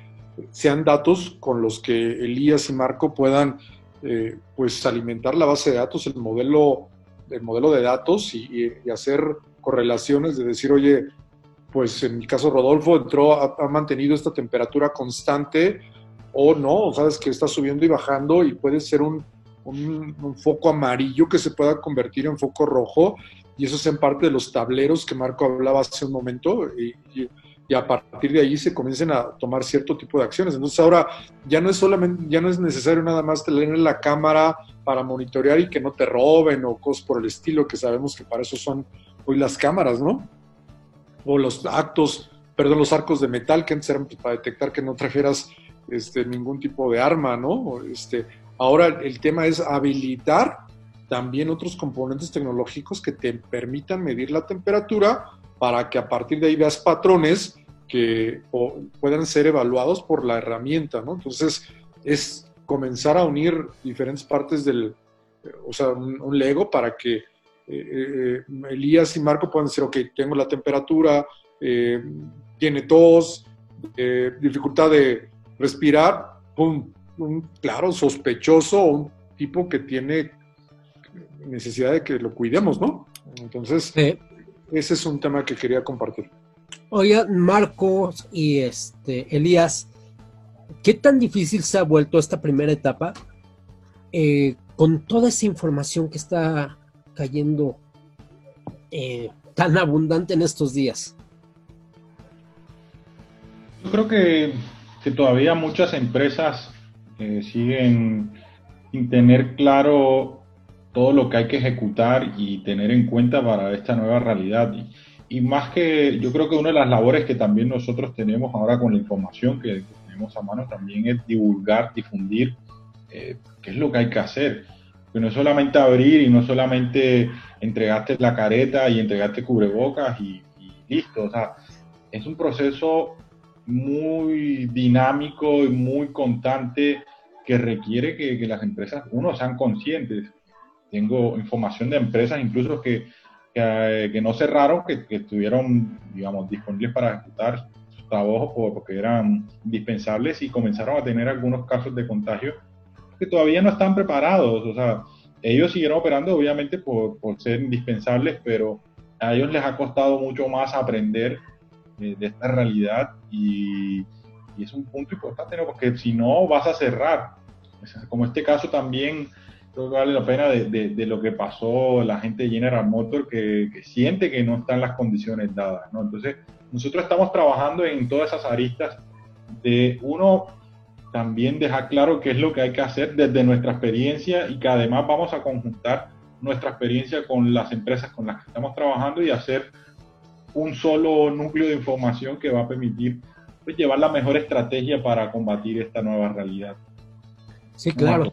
sean datos con los que Elías y Marco puedan eh, pues alimentar la base de datos, el modelo, el modelo de datos y, hacer correlaciones de decir, oye, pues en mi caso Rodolfo entró, ha, mantenido esta temperatura constante o no, sabes que está subiendo y bajando y puede ser un, un, foco amarillo que se pueda convertir en foco rojo y eso es en parte de los tableros que Marco hablaba hace un momento y, a partir de ahí se comiencen a tomar cierto tipo de acciones. Entonces ahora ya no es solamente, ya no es necesario nada más tener la cámara para monitorear y que no te roben o cosas por el estilo, que sabemos que para eso son hoy las cámaras, ¿no? O los actos, perdón, los arcos de metal que antes eran para detectar que no trajeras este, ningún tipo de arma, ¿no? Este, Ahora el tema es habilitar también otros componentes tecnológicos que te permitan medir la temperatura para que a partir de ahí veas patrones que puedan ser evaluados por la herramienta, ¿no? Entonces es comenzar a unir diferentes partes del, o sea, un, Lego para que eh, eh, Elías y Marco puedan decir, ok, tengo la temperatura, eh, tiene tos, dificultad de respirar, ¡pum! Un claro sospechoso un tipo que tiene necesidad de que lo cuidemos, ¿no? Entonces, ese es un tema que quería compartir. Oye, Marcos y este Elías, ¿qué tan difícil se ha vuelto esta primera etapa eh, con toda esa información que está cayendo eh, tan abundante en estos días? Yo creo que, que todavía muchas empresas siguen sin tener claro todo lo que hay que ejecutar y tener en cuenta para esta nueva realidad. Y, más que yo creo que una de las labores que también nosotros tenemos ahora con la información que tenemos a mano también es divulgar, difundir eh, qué es lo que hay que hacer. Que no es solamente abrir y no solamente entregarte la careta y entregarte cubrebocas y, y listo. O sea, es un proceso muy dinámico y muy constante que requiere que, las empresas, uno, sean conscientes. Tengo información de empresas incluso que, que, eh, no cerraron, que, estuvieron, digamos, disponibles para ejecutar sus trabajos porque eran indispensables y comenzaron a tener algunos casos de contagio que todavía no están preparados. O sea, ellos siguieron operando obviamente por, por ser indispensables, pero a ellos les ha costado mucho más aprender de, esta realidad y, es un punto importante, ¿no? porque si no vas a cerrar. Como este caso también creo que vale la pena de, lo que pasó la gente de General Motors que, siente que no están las condiciones dadas. Entonces, nosotros estamos trabajando en todas esas aristas de uno también dejar claro qué es lo que hay que hacer desde nuestra experiencia y que además vamos a conjuntar nuestra experiencia con las empresas con las que estamos trabajando y hacer un solo núcleo de información que va a permitir pues, llevar la mejor estrategia para combatir esta nueva realidad. Sí, claro.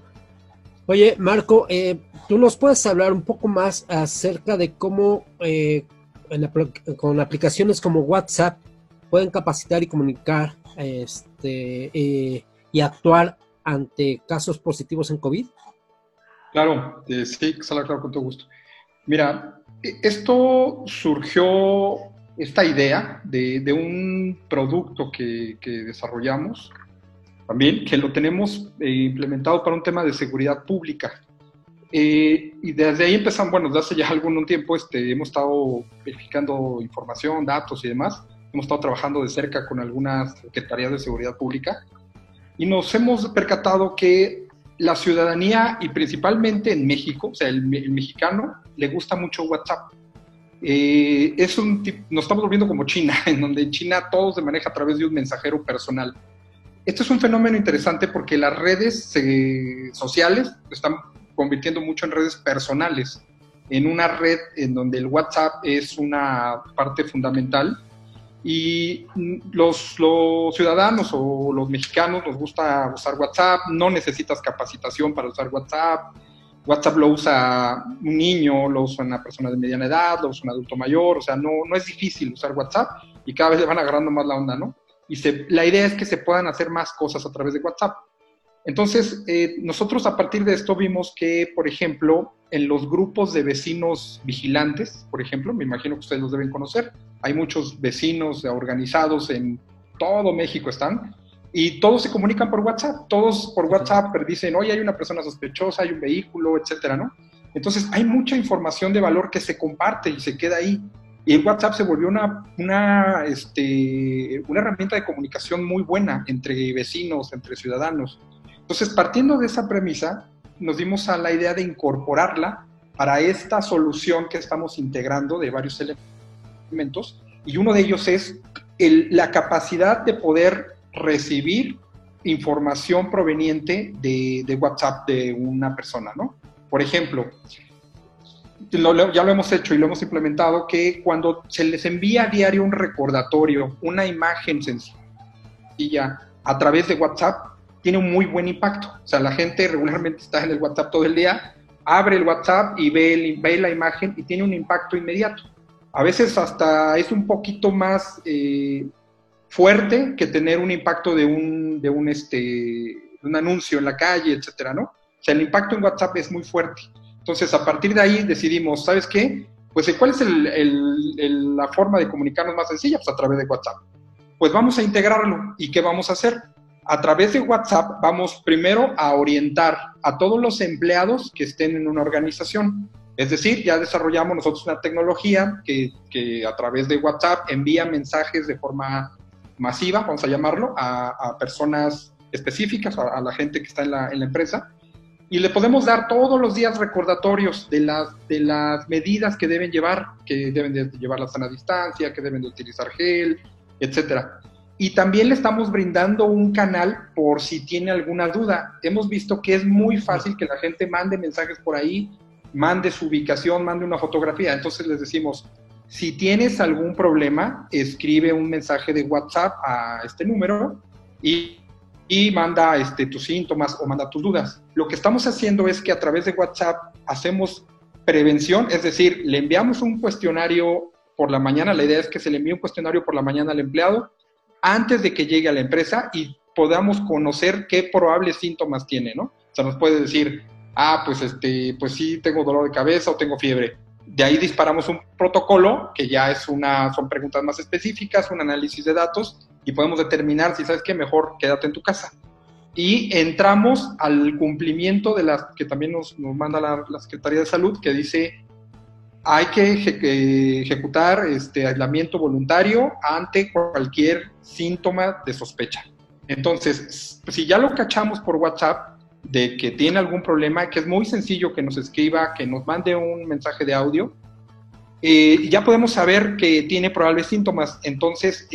Oye, Marco, eh, ¿tú nos puedes hablar un poco más acerca de cómo eh, con aplicaciones como WhatsApp pueden capacitar y comunicar este, eh, y actuar ante casos positivos en COVID? Claro, sí, claro, con todo gusto. Mira, esto surgió, esta idea de, un producto que, desarrollamos también, que lo tenemos eh, implementado para un tema de seguridad pública. Eh, y desde ahí empezamos, bueno, desde hace ya algún tiempo este, hemos estado verificando información, datos y demás, hemos estado trabajando de cerca con algunas secretarías de seguridad pública y nos hemos percatado que la ciudadanía y principalmente en México, o sea, el, mexicano le gusta mucho WhatsApp. Eh, es un nos estamos volviendo como China, en donde en China todo se maneja a través de un mensajero personal. Esto es un fenómeno interesante porque las redes eh, sociales están convirtiendo mucho en redes personales, en una red en donde el WhatsApp es una parte fundamental y los, ciudadanos o los mexicanos nos gusta usar WhatsApp, no necesitas capacitación para usar WhatsApp. WhatsApp lo usa un niño, lo usa una persona de mediana edad, lo usa un adulto mayor, o sea, no, no es difícil usar WhatsApp y cada vez le van agarrando más la onda, ¿no? Y se, la idea es que se puedan hacer más cosas a través de WhatsApp. Entonces, eh, nosotros a partir de esto vimos que, por ejemplo, en los grupos de vecinos vigilantes, por ejemplo, me imagino que ustedes los deben conocer, hay muchos vecinos organizados en todo México están, y todos se comunican por WhatsApp, todos por WhatsApp dicen, oye, hay una persona sospechosa, hay un vehículo, etcétera, ¿no? Entonces, hay mucha información de valor que se comparte y se queda ahí. Y WhatsApp se volvió una, una, este, una herramienta de comunicación muy buena entre vecinos, entre ciudadanos. Entonces, partiendo de esa premisa, nos dimos a la idea de incorporarla para esta solución que estamos integrando de varios elementos, y uno de ellos es la capacidad de poder recibir información proveniente de, WhatsApp de una persona, ¿no? Por ejemplo, ya lo hemos hecho y lo hemos implementado, que cuando se les envía a diario un recordatorio, una imagen sencilla a través de WhatsApp, tiene un muy buen impacto. O sea, la gente regularmente está en el WhatsApp todo el día, abre el WhatsApp y ve, ve la imagen y tiene un impacto inmediato. A veces hasta es un poquito más eh, fuerte que tener un impacto de un, de un, este, un anuncio en la calle, etcétera, ¿no? O sea, el impacto en WhatsApp es muy fuerte. Entonces, a partir de ahí decidimos, ¿sabes qué? Pues, ¿cuál es la forma de comunicarnos más sencilla? Pues a través de WhatsApp. Pues vamos a integrarlo. ¿Y qué vamos a hacer? a través de WhatsApp vamos primero a orientar a todos los empleados que estén en una organización. Es decir, ya desarrollamos nosotros una tecnología que, a través de WhatsApp envía mensajes de forma masiva, vamos a llamarlo, a, personas específicas, a, la gente que está en la, empresa, y le podemos dar todos los días recordatorios de las, de las medidas que deben llevar, que deben de llevar la sana distancia, que deben de utilizar gel, etcétera. Y también le estamos brindando un canal por si tiene alguna duda. Hemos visto que es muy fácil que la gente mande mensajes por ahí, mande su ubicación, mande una fotografía. Entonces les decimos, si tienes algún problema, escribe un mensaje de WhatsApp a este número y, y manda este, tus síntomas o manda tus dudas. Lo que estamos haciendo es que a través de WhatsApp hacemos prevención, es decir, le enviamos un cuestionario por la mañana, la idea es que se le envíe un cuestionario por la mañana al empleado, antes de que llegue a la empresa y podamos conocer qué probables síntomas tiene, ¿no? O sea, nos puede decir, ah, pues este, pues sí, tengo dolor de cabeza o tengo fiebre. De ahí disparamos un protocolo, que ya es una, son preguntas más específicas, un análisis de datos, y podemos determinar si sabes qué, mejor quédate en tu casa. Y entramos al cumplimiento de las que también nos, manda la, Secretaría de Salud, que dice hay que ejecutar este aislamiento voluntario ante cualquier síntoma de sospecha. Entonces, si ya lo cachamos por WhatsApp de que tiene algún problema, que es muy sencillo que nos escriba, que nos mande un mensaje de audio, eh, ya podemos saber que tiene probables síntomas. Entonces,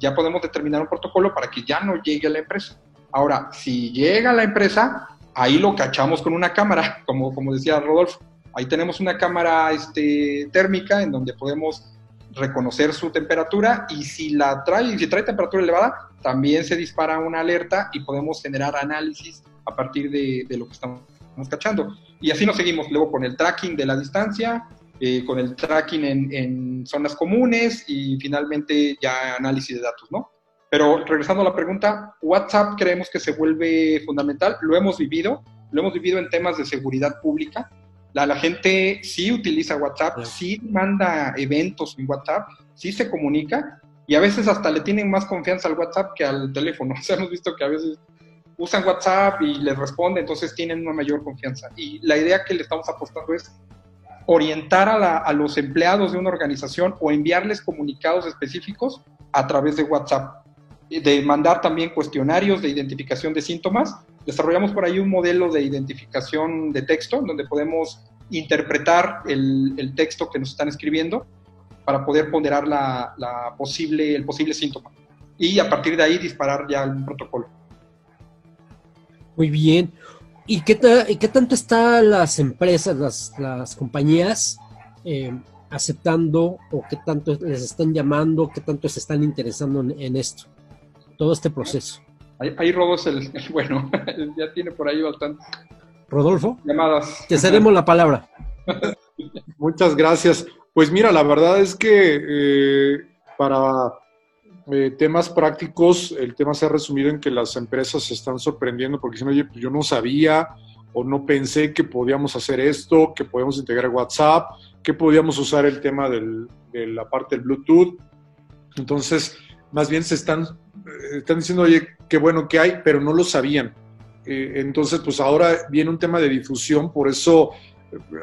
ya podemos determinar un protocolo para que ya no llegue a la empresa. Ahora, si llega a la empresa, ahí lo cachamos con una cámara, como, como decía Rodolfo Ahí tenemos una cámara este, térmica en donde podemos reconocer su temperatura y si la trae, si trae temperatura elevada, también se dispara una alerta y podemos generar análisis a partir de, lo que estamos cachando. Y así nos seguimos luego con el tracking de la distancia, eh, con el tracking en, en, zonas comunes y finalmente ya análisis de datos, ¿no? Pero regresando a la pregunta, WhatsApp creemos que se vuelve fundamental, lo hemos vivido, lo hemos vivido en temas de seguridad pública, la, gente sí utiliza WhatsApp, sí manda eventos en WhatsApp, sí se comunica y a veces hasta le tienen más confianza al WhatsApp que al teléfono. O sea, hemos visto que a veces usan WhatsApp y les responde, entonces tienen una mayor confianza. Y la idea que le estamos apostando es orientar a, los empleados de una organización o enviarles comunicados específicos a través de WhatsApp, de mandar también cuestionarios de identificación de síntomas. Desarrollamos por ahí un modelo de identificación de texto, donde podemos interpretar el, texto que nos están escribiendo para poder ponderar la, posible, el posible síntoma. Y a partir de ahí disparar ya un protocolo. Muy bien. ¿Y qué, qué tanto están las empresas, las, las compañías eh, aceptando o qué tanto les están llamando, qué tanto se están interesando en, esto, todo este proceso? Ahí, ahí Rodolfo el, bueno, ya tiene por ahí bastante. Rodolfo. Llamadas. Te cedemos la palabra. Muchas gracias. Pues mira, la verdad es que eh, para eh, temas prácticos, el tema se ha resumido en que las empresas se están sorprendiendo porque dicen, oye, pues yo no sabía o no pensé que podíamos hacer esto, que podíamos integrar WhatsApp, que podíamos usar el tema del, de la parte del Bluetooth. Entonces, más bien se están, eh, están diciendo, oye, qué bueno que hay, pero no lo sabían. Eh, entonces, pues ahora viene un tema de difusión, por eso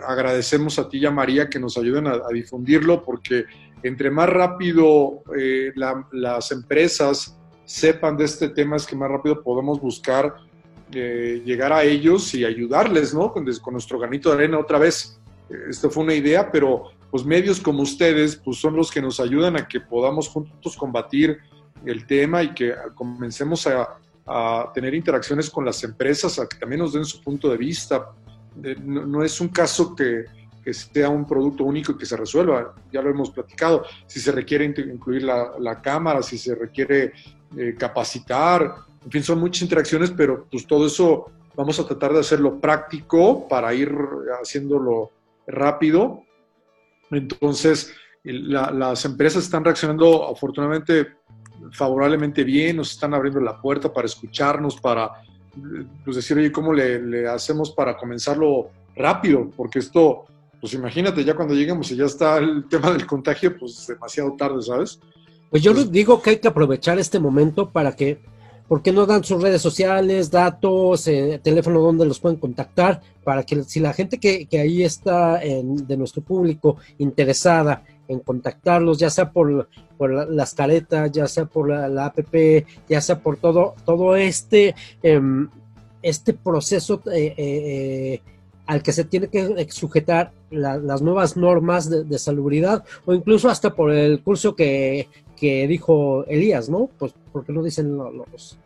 agradecemos a ti y a María que nos ayuden a difundirlo, porque entre más rápido eh, las empresas sepan de este tema, es que más rápido podemos buscar eh, llegar a ellos y ayudarles, ¿no? Con, nuestro granito de arena otra vez. Esta fue una idea, pero pues medios como ustedes pues son los que nos ayudan a que podamos juntos combatir el tema y que comencemos a, tener interacciones con las empresas, a que también nos den su punto de vista. Eh, no es un caso que, que sea un producto único y que se resuelva. Ya lo hemos platicado. Si se requiere incluir la, cámara, si se requiere eh, capacitar, en fin, son muchas interacciones, pero pues todo eso vamos a tratar de hacerlo práctico para ir haciéndolo rápido. Entonces, las empresas están reaccionando afortunadamente favorablemente bien, nos están abriendo la puerta para escucharnos, para pues, decir, oye, ¿cómo le, le hacemos para comenzarlo rápido? Porque esto pues imagínate, ya cuando lleguemos y ya está el tema del contagio, pues demasiado tarde, ¿sabes? Pues yo les digo que hay que aprovechar este momento para que, ¿por qué no dan sus redes sociales, datos, eh, teléfono donde los pueden contactar? Para que si la gente que, ahí está en, de nuestro público interesada en contactarlos, ya sea por, por las caretas, ya sea por la, app, ya sea por todo, todo este, em, este proceso eh, eh, al que se tiene que sujetar las nuevas normas de, salubridad o incluso hasta por el curso que, dijo Elías, ¿no? Pues porque no dicen los,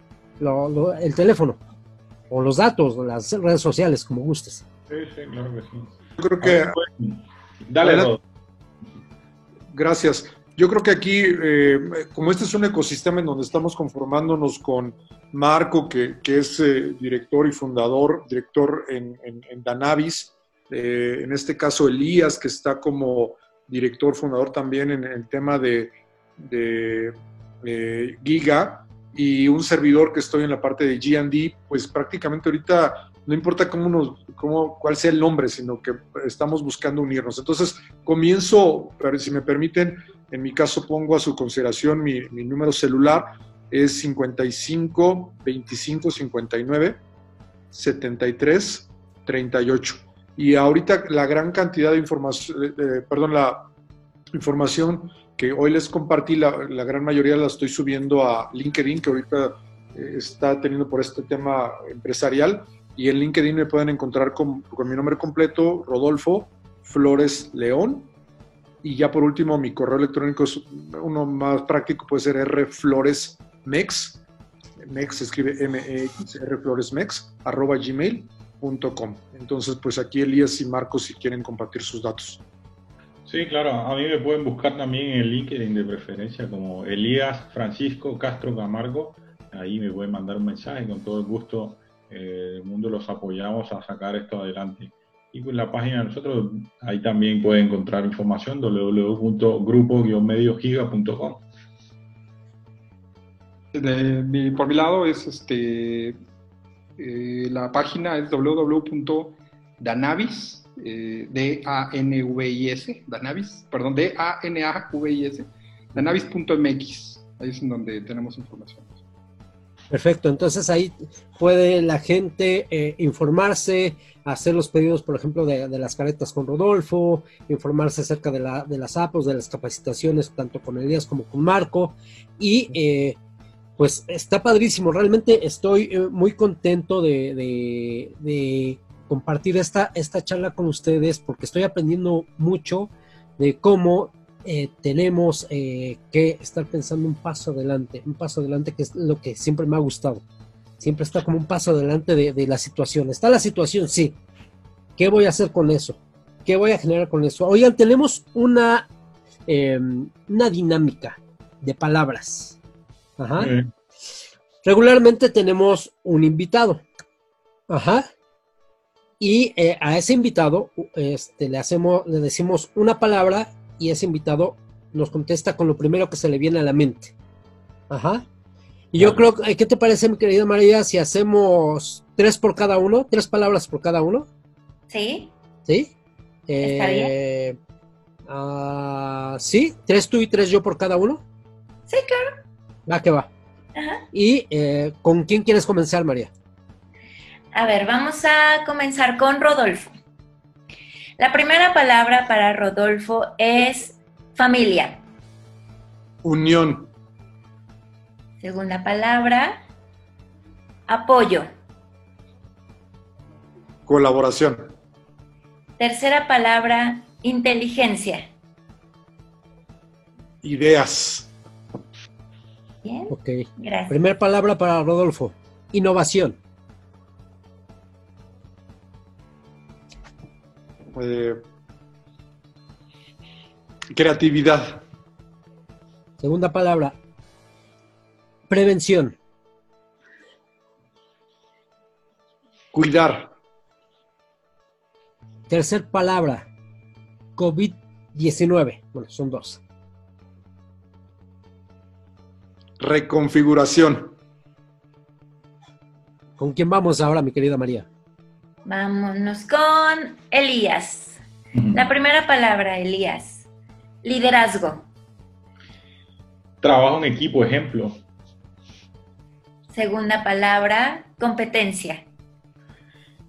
el teléfono o los datos, las redes sociales, como gustes. Sí, sí, claro que sí. Yo creo que... Dale, Gracias. Yo creo que aquí, eh, como este es un ecosistema en donde estamos conformándonos con Marco, que, es eh, director y fundador, director en, Danavis, eh, en este caso Elías, que está como director, fundador también en el tema de, Giga, y un servidor que estoy en la parte de GD, pues prácticamente ahorita no importa cómo nos, cómo, cuál sea el nombre, sino que estamos buscando unirnos. Entonces, comienzo, si me permiten, en mi caso pongo a su consideración mi, número celular, es 55 25 59 73 38. Y ahorita la gran cantidad de información, perdón, la información que hoy les compartí, la, gran mayoría la estoy subiendo a LinkedIn, que ahorita eh, está teniendo por este tema empresarial. Y en LinkedIn me pueden encontrar con, con mi nombre completo, Rodolfo Flores León y ya por último, mi correo electrónico es uno más práctico, puede ser rfloresmex, mex se escribe M-E-X, rfloresmex, arroba gmail.com. Entonces, pues aquí Elías y Marcos si quieren compartir sus datos. Sí, claro, a mí me pueden buscar también en el LinkedIn de preferencia como Elías Francisco Castro Camargo. Ahí me pueden mandar un mensaje, con todo el gusto eh, del mundo los apoyamos a sacar esto adelante. Y pues la página de nosotros, ahí también pueden encontrar información www.grupo-mediogiga.com. por mi lado es este eh, la página es www.danavis eh, D A N V I S Danavis, perdón, D A N A V I S Danavis.mx. Ahí es en donde tenemos información. Perfecto, entonces ahí puede la gente eh, informarse, hacer los pedidos, por ejemplo, de, las caretas con Rodolfo, informarse acerca de, la, de las APOS, de las capacitaciones, tanto con Elías como con Marco. Y eh, pues está padrísimo, realmente estoy eh, muy contento de, compartir esta, esta charla con ustedes porque estoy aprendiendo mucho de cómo eh, tenemos que estar pensando un paso adelante, un paso adelante que es lo que siempre me ha gustado. Siempre está como un paso adelante de, de la situación. Está la situación, sí, ¿Qué voy a hacer con eso? ¿Qué voy a generar con eso? Oigan, tenemos una, em, una dinámica de palabras. Ajá. Regularmente tenemos un invitado. Ajá. Y eh, a ese invitado este, le, hacemos, le decimos una palabra y ese invitado nos contesta con lo primero que se le viene a la mente. Ajá. Y yo creo, ¿qué te parece, mi querida María, si hacemos tres por cada uno, tres palabras por cada uno? Sí. ¿Sí? ¿Está bien? Eh, ah, sí, tres tú y tres yo por cada uno. Sí, claro. Va que va. Ajá. ¿Y eh, con quién quieres comenzar, María? A ver, vamos a comenzar con Rodolfo. La primera palabra para Rodolfo es familia. Unión. Segunda palabra, apoyo. Colaboración. Tercera palabra, inteligencia. Ideas. Bien. Ok. Gracias. Primera palabra para Rodolfo, innovación. Eh, creatividad. Segunda palabra, prevención. Cuidar. Tercer palabra, COVID-19. Bueno, son dos. Reconfiguración. ¿Con quién vamos ahora, mi querida María? Vámonos con Elías. La primera palabra, Elías. Liderazgo. Trabajo en equipo, ejemplo. Segunda palabra, competencia.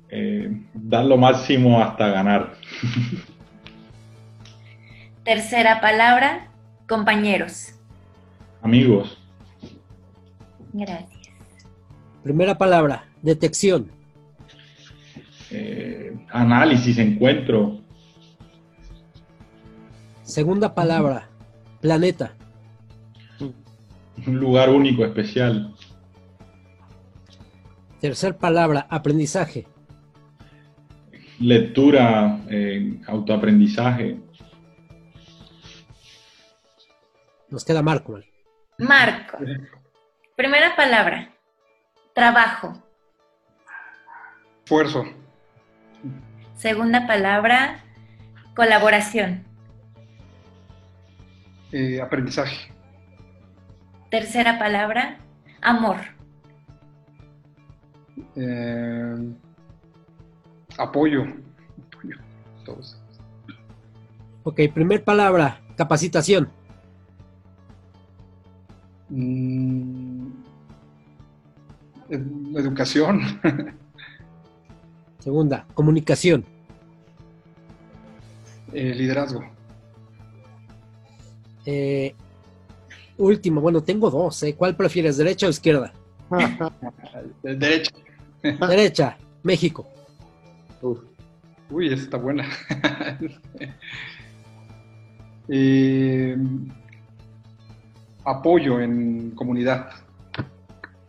Eh, dar lo máximo hasta ganar. Tercera palabra, compañeros. Amigos. Gracias. Primera palabra, detección. Eh, análisis, encuentro. Segunda palabra, planeta. Un lugar único, especial. Tercer palabra, aprendizaje lectura, eh, autoaprendizaje. Nos queda Marco. Marco. Primera palabra. Trabajo. Esfuerzo. Segunda palabra. Colaboración. Eh, aprendizaje. Tercera palabra. Amor. Eh, Apoyo. Apoyo. Todos. Ok, primer palabra, capacitación. Mm, educación. Segunda, comunicación. Eh, liderazgo. Eh, último, bueno, tengo dos. ¿eh? ¿Cuál prefieres, derecha o izquierda? derecha. Derecha, México. Uy, esa está buena. Eh, apoyo en comunidad.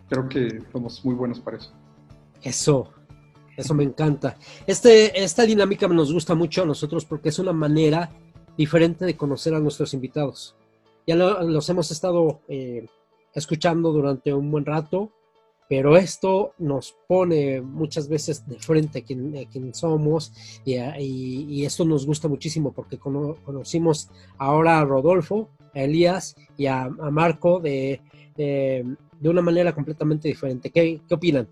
Creo que somos muy buenos para eso. Eso, eso me encanta. Este, esta dinámica nos gusta mucho a nosotros porque es una manera diferente de conocer a nuestros invitados. Ya los hemos estado eh, escuchando durante un buen rato pero esto nos pone muchas veces de frente a quien, somos y, esto nos gusta muchísimo porque conocimos ahora a Rodolfo, a Elías y a, Marco de, de, una manera completamente diferente. ¿Qué, qué opinan?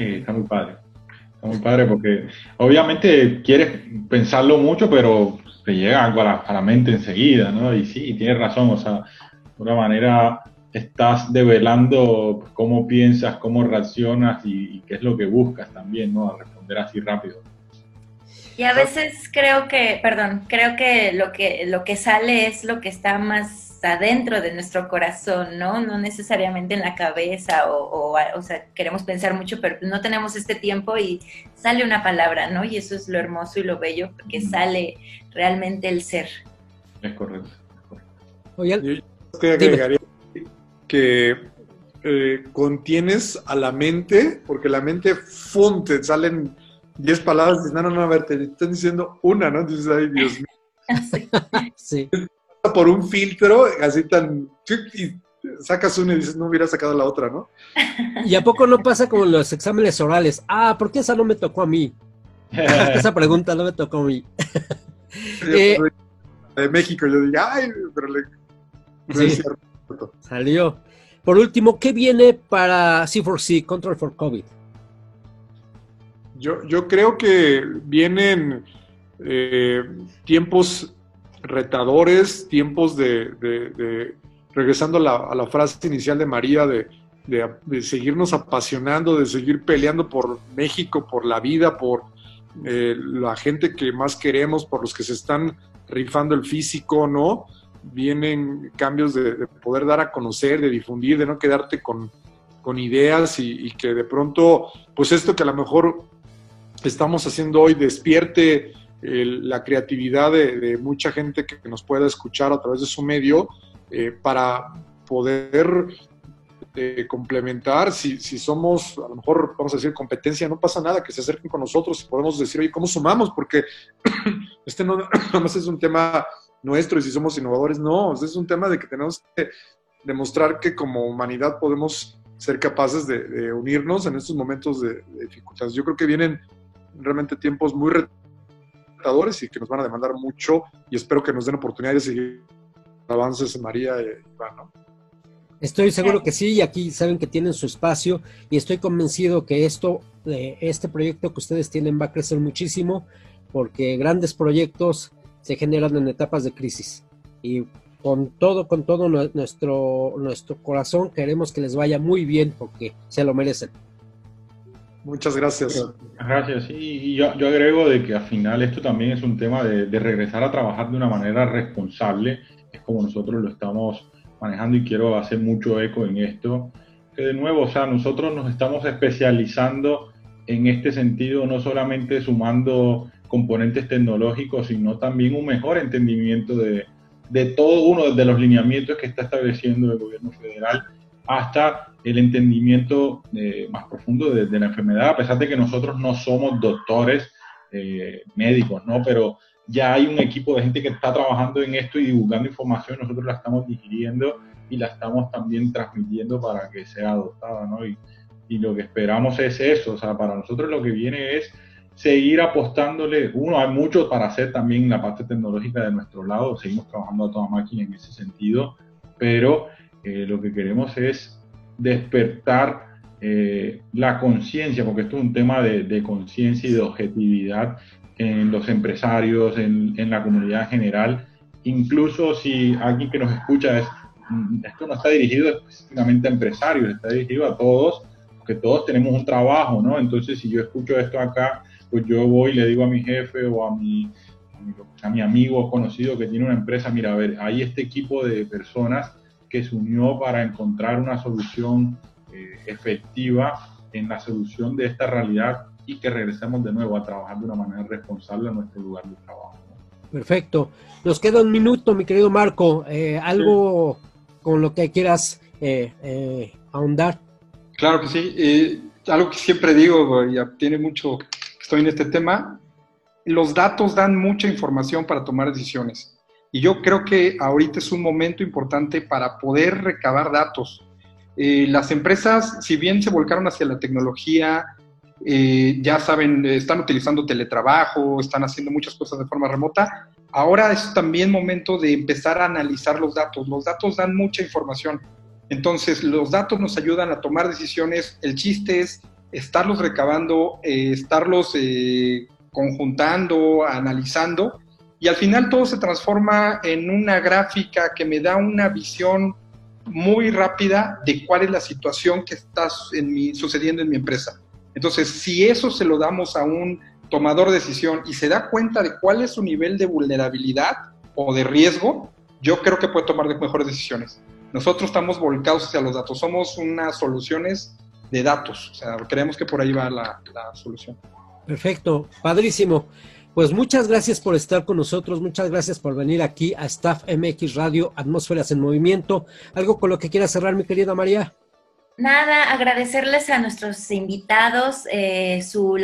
Sí, está muy padre. Está muy padre porque obviamente quieres pensarlo mucho, pero te llega algo a la, a la mente enseguida, ¿no? Y sí, tienes razón, o sea, de una manera estás develando cómo piensas, cómo reaccionas y, qué es lo que buscas también, ¿no? A responder así rápido. Y a veces creo que, perdón, creo que lo que, lo que sale es lo que está más adentro de nuestro corazón, ¿no? No necesariamente en la cabeza o, o, sea, queremos pensar mucho, pero no tenemos este tiempo y sale una palabra, ¿no? Y eso es lo hermoso y lo bello, porque sale realmente el ser. Es correcto. Yo agregaría que eh, contienes a la mente, porque la mente, fonte, salen 10 palabras, y no, no, no, a ver, te están diciendo una, ¿no? Dices, ay, Dios mío. sí. Por un filtro, así tan. Y sacas una y dices, no hubiera sacado la otra, ¿no? ¿Y a poco no pasa como los exámenes orales? Ah, ¿por qué esa no me tocó a mí? esa pregunta no me tocó a mí. Eh, de México, yo dije, ay, pero le. Salió. Por último, ¿qué viene para C4C, Control for COVID? Yo, yo creo que vienen eh, tiempos retadores, tiempos de, regresando a la, frase inicial de María, de, seguirnos apasionando, de seguir peleando por México, por la vida, por eh, la gente que más queremos, por los que se están rifando el físico, ¿no? Vienen cambios de, poder dar a conocer, de difundir, de no quedarte con, ideas y, que de pronto, pues esto que a lo mejor estamos haciendo hoy despierte la creatividad de, mucha gente que nos pueda escuchar a través de su medio eh, para poder eh, complementar, si, si, somos, a lo mejor vamos a decir competencia, no pasa nada, que se acerquen con nosotros y podemos decir, oye, ¿cómo sumamos? Porque este no es un tema nuestro y si somos innovadores, no, es un tema de que tenemos que demostrar que como humanidad podemos ser capaces de, unirnos en estos momentos de, de, dificultades. Yo creo que vienen realmente tiempos muy y que nos van a demandar mucho y espero que nos den oportunidad de seguir avances María y Iván, Estoy seguro que sí, y aquí saben que tienen su espacio y estoy convencido que esto, este proyecto que ustedes tienen va a crecer muchísimo porque grandes proyectos se generan en etapas de crisis y con todo, con todo nuestro, nuestro corazón queremos que les vaya muy bien porque se lo merecen. Muchas gracias. Gracias. Y yo, yo, agrego de que al final esto también es un tema de, de, regresar a trabajar de una manera responsable, es como nosotros lo estamos manejando y quiero hacer mucho eco en esto. Que de nuevo, o sea, nosotros nos estamos especializando en este sentido, no solamente sumando componentes tecnológicos, sino también un mejor entendimiento de, de todo uno de los lineamientos que está estableciendo el gobierno federal hasta el entendimiento eh, más profundo de, la enfermedad, a pesar de que nosotros no somos doctores eh, médicos, ¿no? Pero ya hay un equipo de gente que está trabajando en esto y divulgando información, nosotros la estamos digiriendo y la estamos también transmitiendo para que sea adoptada, ¿no? Y, lo que esperamos es eso, o sea, para nosotros lo que viene es seguir apostándole, uno, hay mucho para hacer también la parte tecnológica de nuestro lado, seguimos trabajando a toda máquina en ese sentido, pero eh, lo que queremos es despertar eh, la conciencia, porque esto es un tema de, conciencia y de objetividad en los empresarios, en, la comunidad general, incluso si alguien que nos escucha es, mm, esto no está dirigido específicamente a empresarios, está dirigido a todos, porque todos tenemos un trabajo, ¿no? Entonces, si yo escucho esto acá, pues yo voy y le digo a mi jefe o a mi, a mi amigo conocido que tiene una empresa, mira, a ver, hay este equipo de personas que se unió para encontrar una solución eh, efectiva en la solución de esta realidad y que regresemos de nuevo a trabajar de una manera responsable a nuestro lugar de trabajo. Perfecto. Nos queda un minuto, mi querido Marco. Eh, ¿Algo con lo que quieras eh, ahondar? Claro que sí. algo que siempre digo, y tiene mucho, estoy en este tema, los datos dan mucha información para tomar decisiones. Y yo creo que ahorita es un momento importante para poder recabar datos. Eh, las empresas, si bien se volcaron hacia la tecnología, eh, ya saben, están utilizando teletrabajo, están haciendo muchas cosas de forma remota, ahora es también momento de empezar a analizar los datos. Los datos dan mucha información. Entonces, los datos nos ayudan a tomar decisiones. El chiste es estarlos recabando, eh, estarlos conjuntando, analizando y al final todo se transforma en una gráfica que me da una visión muy rápida de cuál es la situación que está en mi, sucediendo en mi empresa. Entonces, si eso se lo damos a un tomador de decisión y se da cuenta de cuál es su nivel de vulnerabilidad o de riesgo, yo creo que puede tomar mejores decisiones. Nosotros estamos volcados hacia los datos, somos unas soluciones de datos, o sea, creemos que por ahí va la, la solución. Perfecto, padrísimo. Pues muchas gracias por estar con nosotros, muchas gracias por venir aquí a Staff MX Radio, Atmósferas en Movimiento. ¿Algo con lo que quiera cerrar, mi querida María? Nada, agradecerles a nuestros invitados eh, su,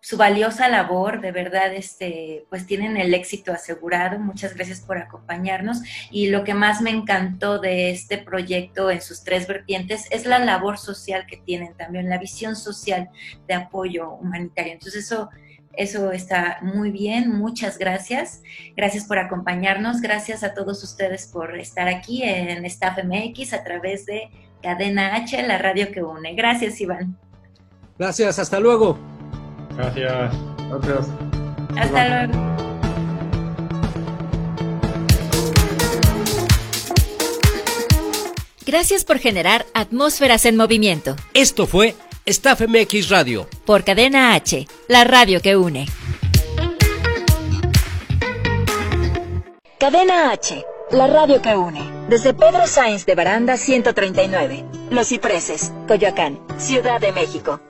su valiosa labor, de verdad, este, pues tienen el éxito asegurado. Muchas gracias por acompañarnos. Y lo que más me encantó de este proyecto en sus tres vertientes es la labor social que tienen también, la visión social de apoyo humanitario. Entonces eso eso está muy bien, muchas gracias. Gracias por acompañarnos, gracias a todos ustedes por estar aquí en Staff MX a través de Cadena H, la radio que une. Gracias, Iván. Gracias, hasta luego. Gracias. Gracias. Hasta luego. Gracias por generar atmósferas en movimiento. Esto fue Staff MX Radio. Por Cadena H, la radio que une. Cadena H, la radio que une. Desde Pedro Sainz de Baranda 139, Los Cipreses, Coyoacán, Ciudad de México.